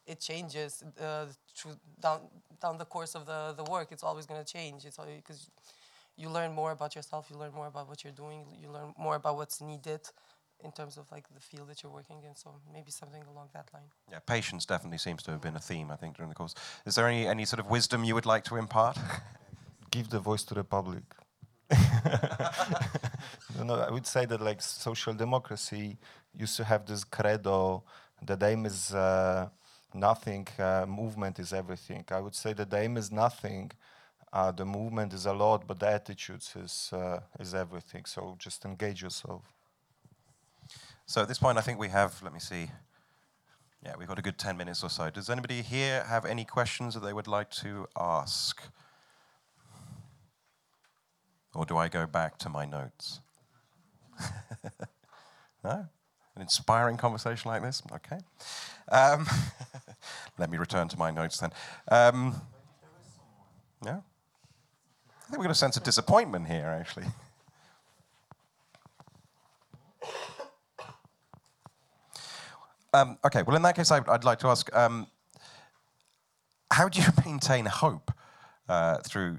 it changes uh, down down the course of the the work. It's always going to change. It's because you learn more about yourself. You learn more about what you're doing. You learn more about what's needed in terms of like the field that you're working in. So maybe something along that line. Yeah, patience definitely seems to have been a theme, I think, during the course. Is there any, any sort of wisdom you would like to impart? Give the voice to the public. no, no, I would say that like social democracy used to have this credo, the aim is uh, nothing, uh, movement is everything. I would say that the aim is nothing, uh, the movement is a lot, but the attitudes is, uh, is everything. So just engage yourself. So at this point, I think we have, let me see, yeah, we've got a good 10 minutes or so. Does anybody here have any questions that they would like to ask? Or do I go back to my notes? no? An inspiring conversation like this? Okay. Um, let me return to my notes then. Um, yeah? I think we've got a sense of disappointment here, actually. Um, okay, well, in that case, I'd, I'd like to ask um, how do you maintain hope uh, through,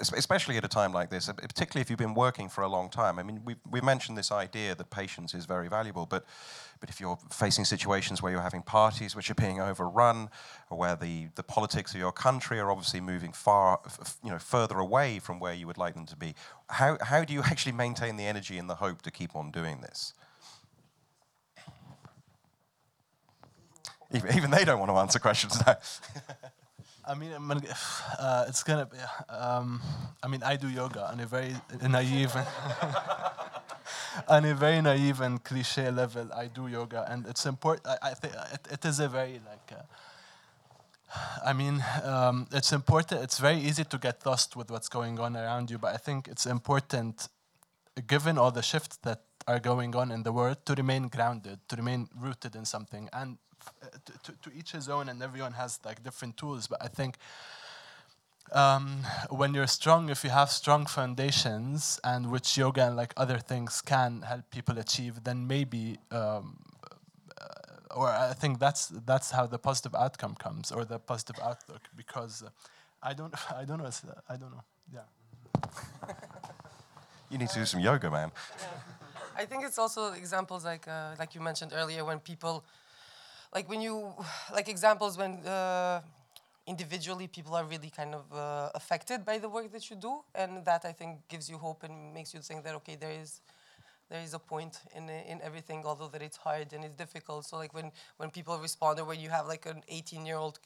especially at a time like this, particularly if you've been working for a long time? I mean, we've, we mentioned this idea that patience is very valuable, but, but if you're facing situations where you're having parties which are being overrun, or where the, the politics of your country are obviously moving far, you know, further away from where you would like them to be, how, how do you actually maintain the energy and the hope to keep on doing this? Even, they don't want to answer questions now. I mean, uh, it's gonna be. Um, I mean, I do yoga on a very naive, on a very naive and cliche level. I do yoga, and it's important. I, I think it, it is a very like. Uh, I mean, um, it's important. It's very easy to get lost with what's going on around you, but I think it's important, given all the shifts that are going on in the world, to remain grounded, to remain rooted in something, and to, to, each his own, and everyone has like different tools. But I think um, when you're strong, if you have strong foundations, and which yoga and like other things can help people achieve, then maybe. Um, uh, or I think that's that's how the positive outcome comes, or the positive outlook. Because uh, I don't, I don't know, I don't know. Yeah. you need to do some yoga, man. I think it's also examples like uh, like you mentioned earlier when people, like when you, like examples when uh, individually people are really kind of uh, affected by the work that you do, and that I think gives you hope and makes you think that okay, there is there is a point in in everything, although that it's hard and it's difficult. So like when when people respond or when you have like an 18 year old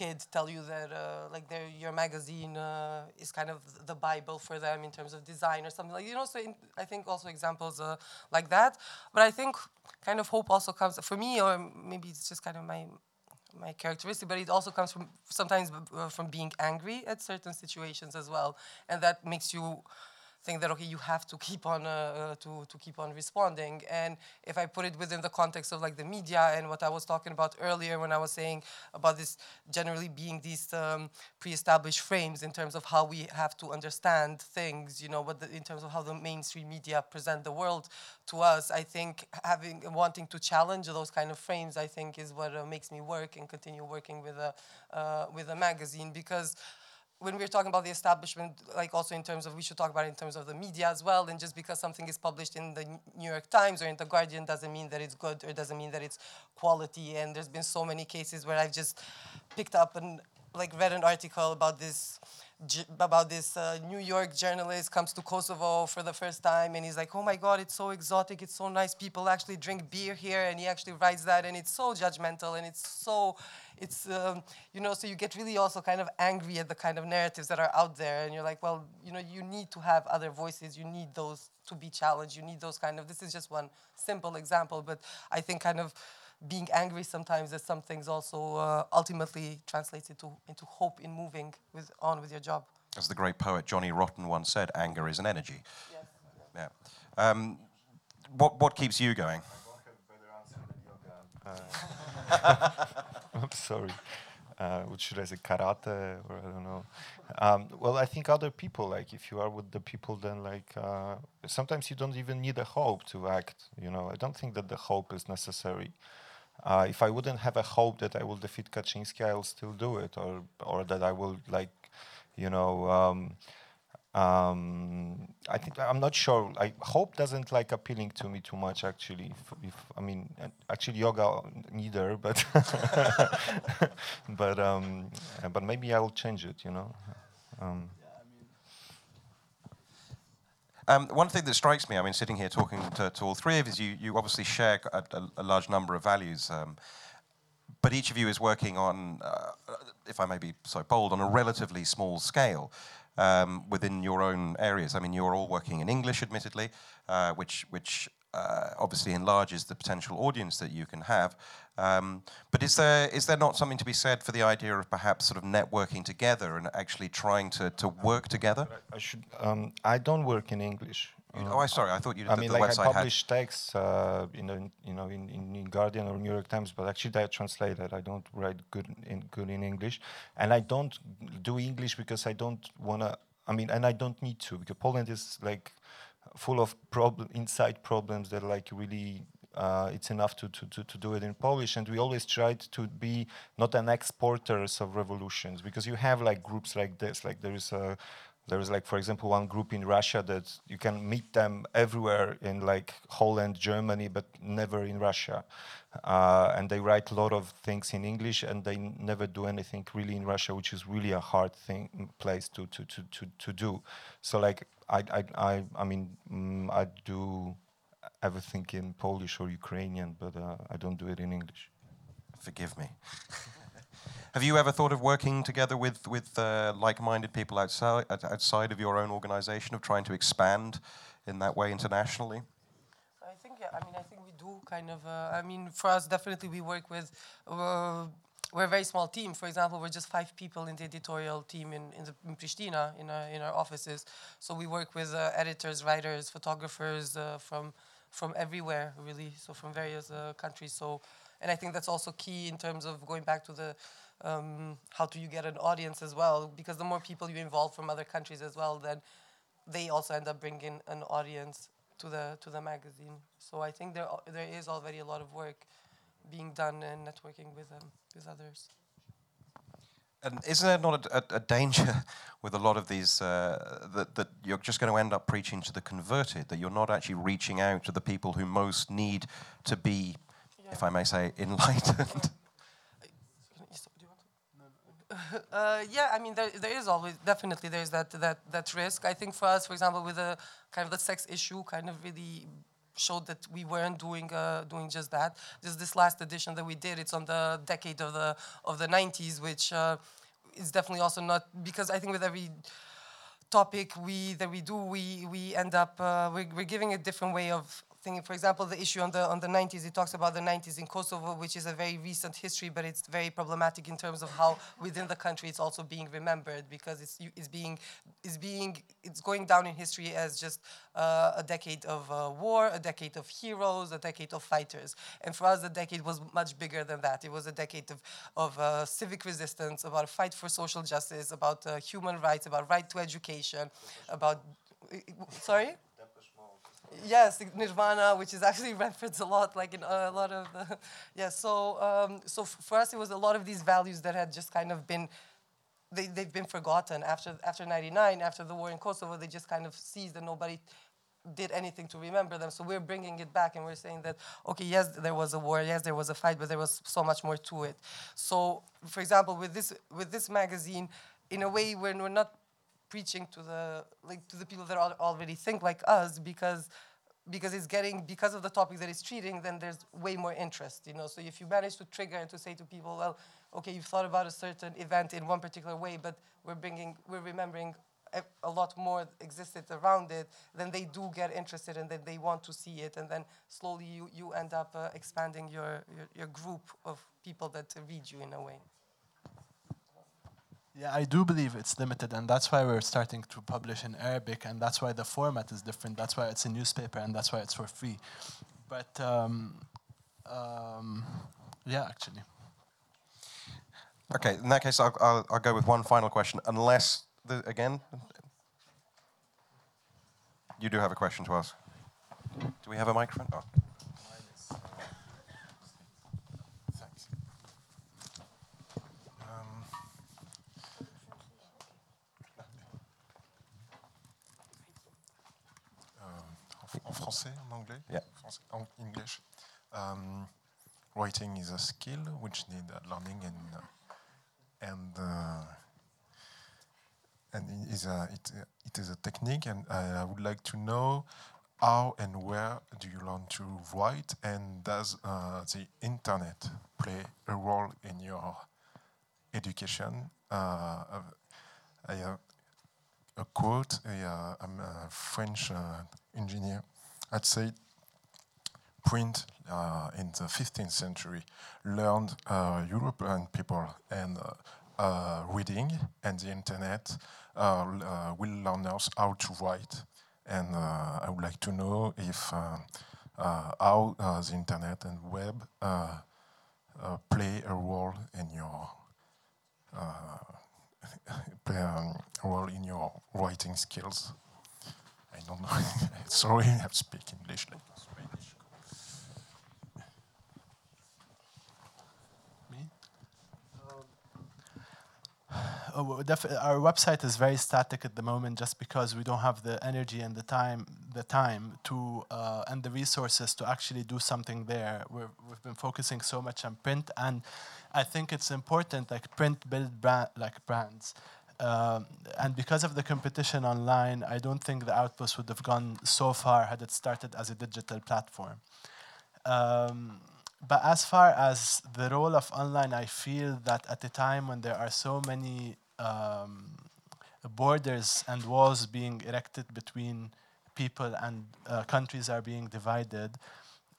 kids tell you that uh, like their your magazine uh, is kind of the bible for them in terms of design or something like you know so in, i think also examples uh, like that. But i think kind of hope also comes for me or maybe it's just kind of my my characteristic but it also comes from sometimes uh, from being angry at certain situations as well. And that makes you think that okay, you have to keep on uh, uh, to to keep on responding. And if I put it within the context of like the media and what I was talking about earlier when I was saying about this generally being these um, pre-established frames in terms of how we have to understand things, you know, what the, in terms of how the mainstream media present the world to us, I think having wanting to challenge those kind of frames, I think, is what uh, makes me work and continue working with a uh, with a magazine because when we're talking about the establishment, like also in terms of, we should talk about it in terms of the media as well. And just because something is published in the New York Times or in the Guardian doesn't mean that it's good or doesn't mean that it's quality. And there's been so many cases where I've just picked up and like read an article about this about this uh, New York journalist comes to Kosovo for the first time and he's like, oh my God, it's so exotic, it's so nice. People actually drink beer here, and he actually writes that, and it's so judgmental and it's so it's um, you know so you get really also kind of angry at the kind of narratives that are out there and you're like well you know you need to have other voices. You need those to be challenged. You need those kind of this is just one simple example but i think kind of being angry sometimes at some things also uh, ultimately translates into into hope in moving with on with your job. As the great poet johnny rotten once said anger is an energy. Yes. yeah. Um, what, what keeps you going I'm sorry. Uh, what should I say, karate or I don't know. Um, well, I think other people, like if you are with the people, then like uh, sometimes you don't even need a hope to act. You know, I don't think that the hope is necessary. Uh, if I wouldn't have a hope that I will defeat Kaczynski, I will still do it, or or that I will like, you know. Um, um, I think I'm not sure. I hope doesn't like appealing to me too much. Actually, if, if I mean, actually yoga neither, but but um, but maybe I will change it. You know. Um, um, one thing that strikes me, I mean, sitting here talking to, to all three of you, you obviously share a, a, a large number of values, um, but each of you is working on, uh, if I may be so bold, on a relatively small scale um, within your own areas. I mean, you're all working in English, admittedly, uh, which which uh, obviously enlarges the potential audience that you can have. Um, but is there is there not something to be said for the idea of perhaps sort of networking together and actually trying to, to work together? I should. Um, I don't work in English. Uh, oh, I sorry. I thought you. I mean, like I publish texts, uh, in, the, you know, in, in, Guardian or New York Times, but actually I translate it. I don't write good in good in English, and I don't do English because I don't wanna. I mean, and I don't need to because Poland is like full of problem inside problems that like really uh, it's enough to, to, to, to, do it in Polish. And we always tried to be not an exporters of revolutions because you have like groups like this, like there is a there is like for example one group in russia that you can meet them everywhere in like holland germany but never in russia. Uh, and they write a lot of things in english and they never do anything really in russia which is really a hard thing place to to to to, to do. So like i i i, I mean mm, i do everything in polish or ukrainian but uh, i don't do it in english. Forgive me Have you ever thought of working together with with uh, like-minded people outside outside of your own organization, of trying to expand in that way internationally? I think yeah. I mean, I think we do kind of. Uh, I mean, for us, definitely we work with. Uh, we're a very small team. For example, we're just five people in the editorial team in in, the, in Pristina in our in our offices. So we work with uh, editors, writers, photographers uh, from from everywhere, really. So from various uh, countries. So, and I think that's also key in terms of going back to the um, how do you get an audience as well? Because the more people you involve from other countries as well, then they also end up bringing an audience to the to the magazine. So I think there there is already a lot of work being done and networking with um, with others. And isn't there not a, a, a danger with a lot of these uh, that, that you're just going to end up preaching to the converted, that you're not actually reaching out to the people who most need to be, yeah. if I may say, enlightened? Uh, yeah, I mean, there, there is always definitely there's that that that risk. I think for us, for example, with the kind of the sex issue, kind of really showed that we weren't doing uh, doing just that. Just this last edition that we did, it's on the decade of the of the 90s, which uh, is definitely also not because I think with every topic we that we do, we we end up uh, we're, we're giving a different way of thinking. For example, the issue on the on the 90s, it talks about the 90s in Kosovo, which is a very recent history, but it's very problematic in terms of how within the country it's also being remembered because it's it's being it's being it's going down in history as just uh, a decade of uh, war, a decade of heroes, a decade of fighters. And for us, the decade was much bigger than that. It was a decade of of uh, civic resistance, about a fight for social justice, about uh, human rights, about right to education, about sorry yes, Nirvana, which is actually referenced a lot, like in a lot of the, yeah. So, um, so for us, it was a lot of these values that had just kind of been, they they've been forgotten after after '99, after the war in Kosovo. They just kind of seized, and nobody did anything to remember them. So we're bringing it back, and we're saying that okay, yes, there was a war, yes, there was a fight, but there was so much more to it. So, for example, with this with this magazine, in a way, when we're not preaching to the like to the people that already think like us because because it's getting because of the topic that it's treating then there's way more interest you know? So if you manage to trigger and to say to people well okay you've thought about a certain event in one particular way but we're bringing we're remembering a, lot more existed around it then they do get interested and then they want to see it. And then slowly you, you end up uh, expanding your, your, your group of people that read you in a way yeah, I do believe it's limited, and that's why we're starting to publish in Arabic, and that's why the format is different. That's why it's a newspaper, and that's why it's for free. But um, um, yeah, actually. Okay, in that case, I'll, I'll, I'll go with one final question. Unless, the, again, you do have a question to ask. Do we have a microphone? Oh. français, en English. Um, writing is a skill which need learning and uh, and uh, and it is a it, it is a technique and I would like to know how and where do you learn to write and does uh, the internet play a role in your education? Uh, I have a quote. I, am a French uh, engineer I'd say print uh, in the 15th century learned uh, European people and uh, uh reading and the internet uh, uh, will learn us how to write. And uh, I would like to know if how the internet and web play a role in your play um, a role in your writing skills. I don't know. Sorry, I speak English like. Our website is very static at the moment, just because we don't have the energy and the time, the time to uh, and the resources to actually do something there. we have been focusing so much on print, and I think it's important, like print build brand, like brands. Um, and because of the competition online, I don't think the Outpost would have gone so far had it started as a digital platform. Um, but as far as the role of online, I feel that at a time when there are so many um, borders and walls being erected between people and uh, countries are being divided,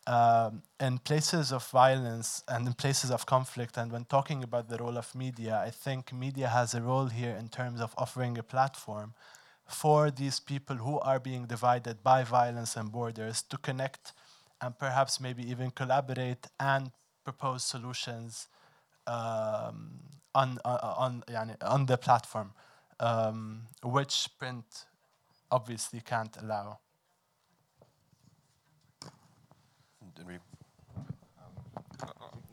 um, in places of violence and in places of conflict, and when talking about the role of media, I think media has a role here in terms of offering a platform for these people who are being divided by violence and borders to connect and perhaps maybe even collaborate and propose solutions um, on, uh, on, on the platform, um, which print obviously can't allow.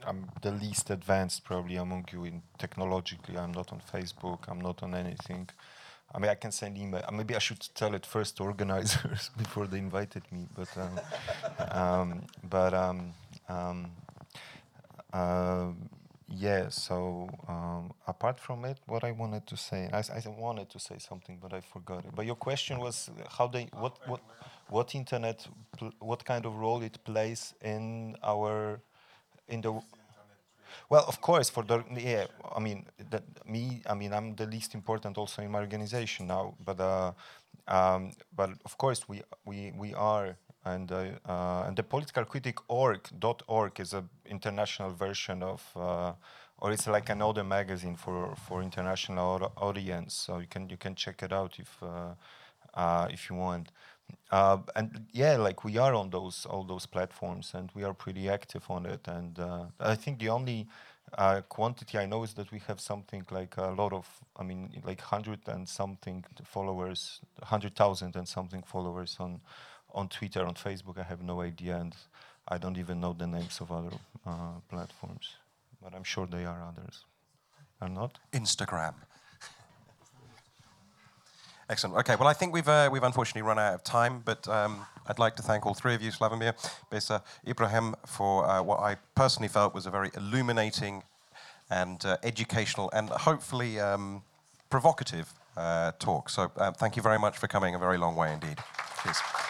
I'm the least advanced probably among you in technologically. I'm not on Facebook. I'm not on anything. I mean, I can send email. uh, Maybe I should tell it first to organizers before they invited me. But um, um, but uh, yeah. So apart from it, what I wanted to say, I, I, wanted to say something, but I forgot it. But your question was how they what what what internet what kind of role it plays in our in the well, of course, for the yeah, I mean, that me, I mean, I'm the least important also in my organization now, but uh, um, but of course we we we are, and uh, uh, and the Political Critique org dot org is a international version of. Uh, or it's like another magazine for, for international audience, so you can you can check it out if uh, uh, if you want. Uh, and yeah, like we are on those all those platforms, and we are pretty active on it. And uh, I think the only uh, quantity I know is that we have something like a lot of, I mean, like hundred and something followers, hundred thousand and something followers on on Twitter, on Facebook. I have no idea, and I don't even know the names of other uh, platforms, but I'm sure they are others. Are not? Instagram. Excellent. Okay, well, I think we've, uh, we've unfortunately run out of time, but um, I'd like to thank all three of you, Sławomir, Besa, Ibrahim, for uh, what I personally felt was a very illuminating and uh, educational and hopefully um, provocative uh, talk. So uh, thank you very much for coming a very long way indeed. Cheers.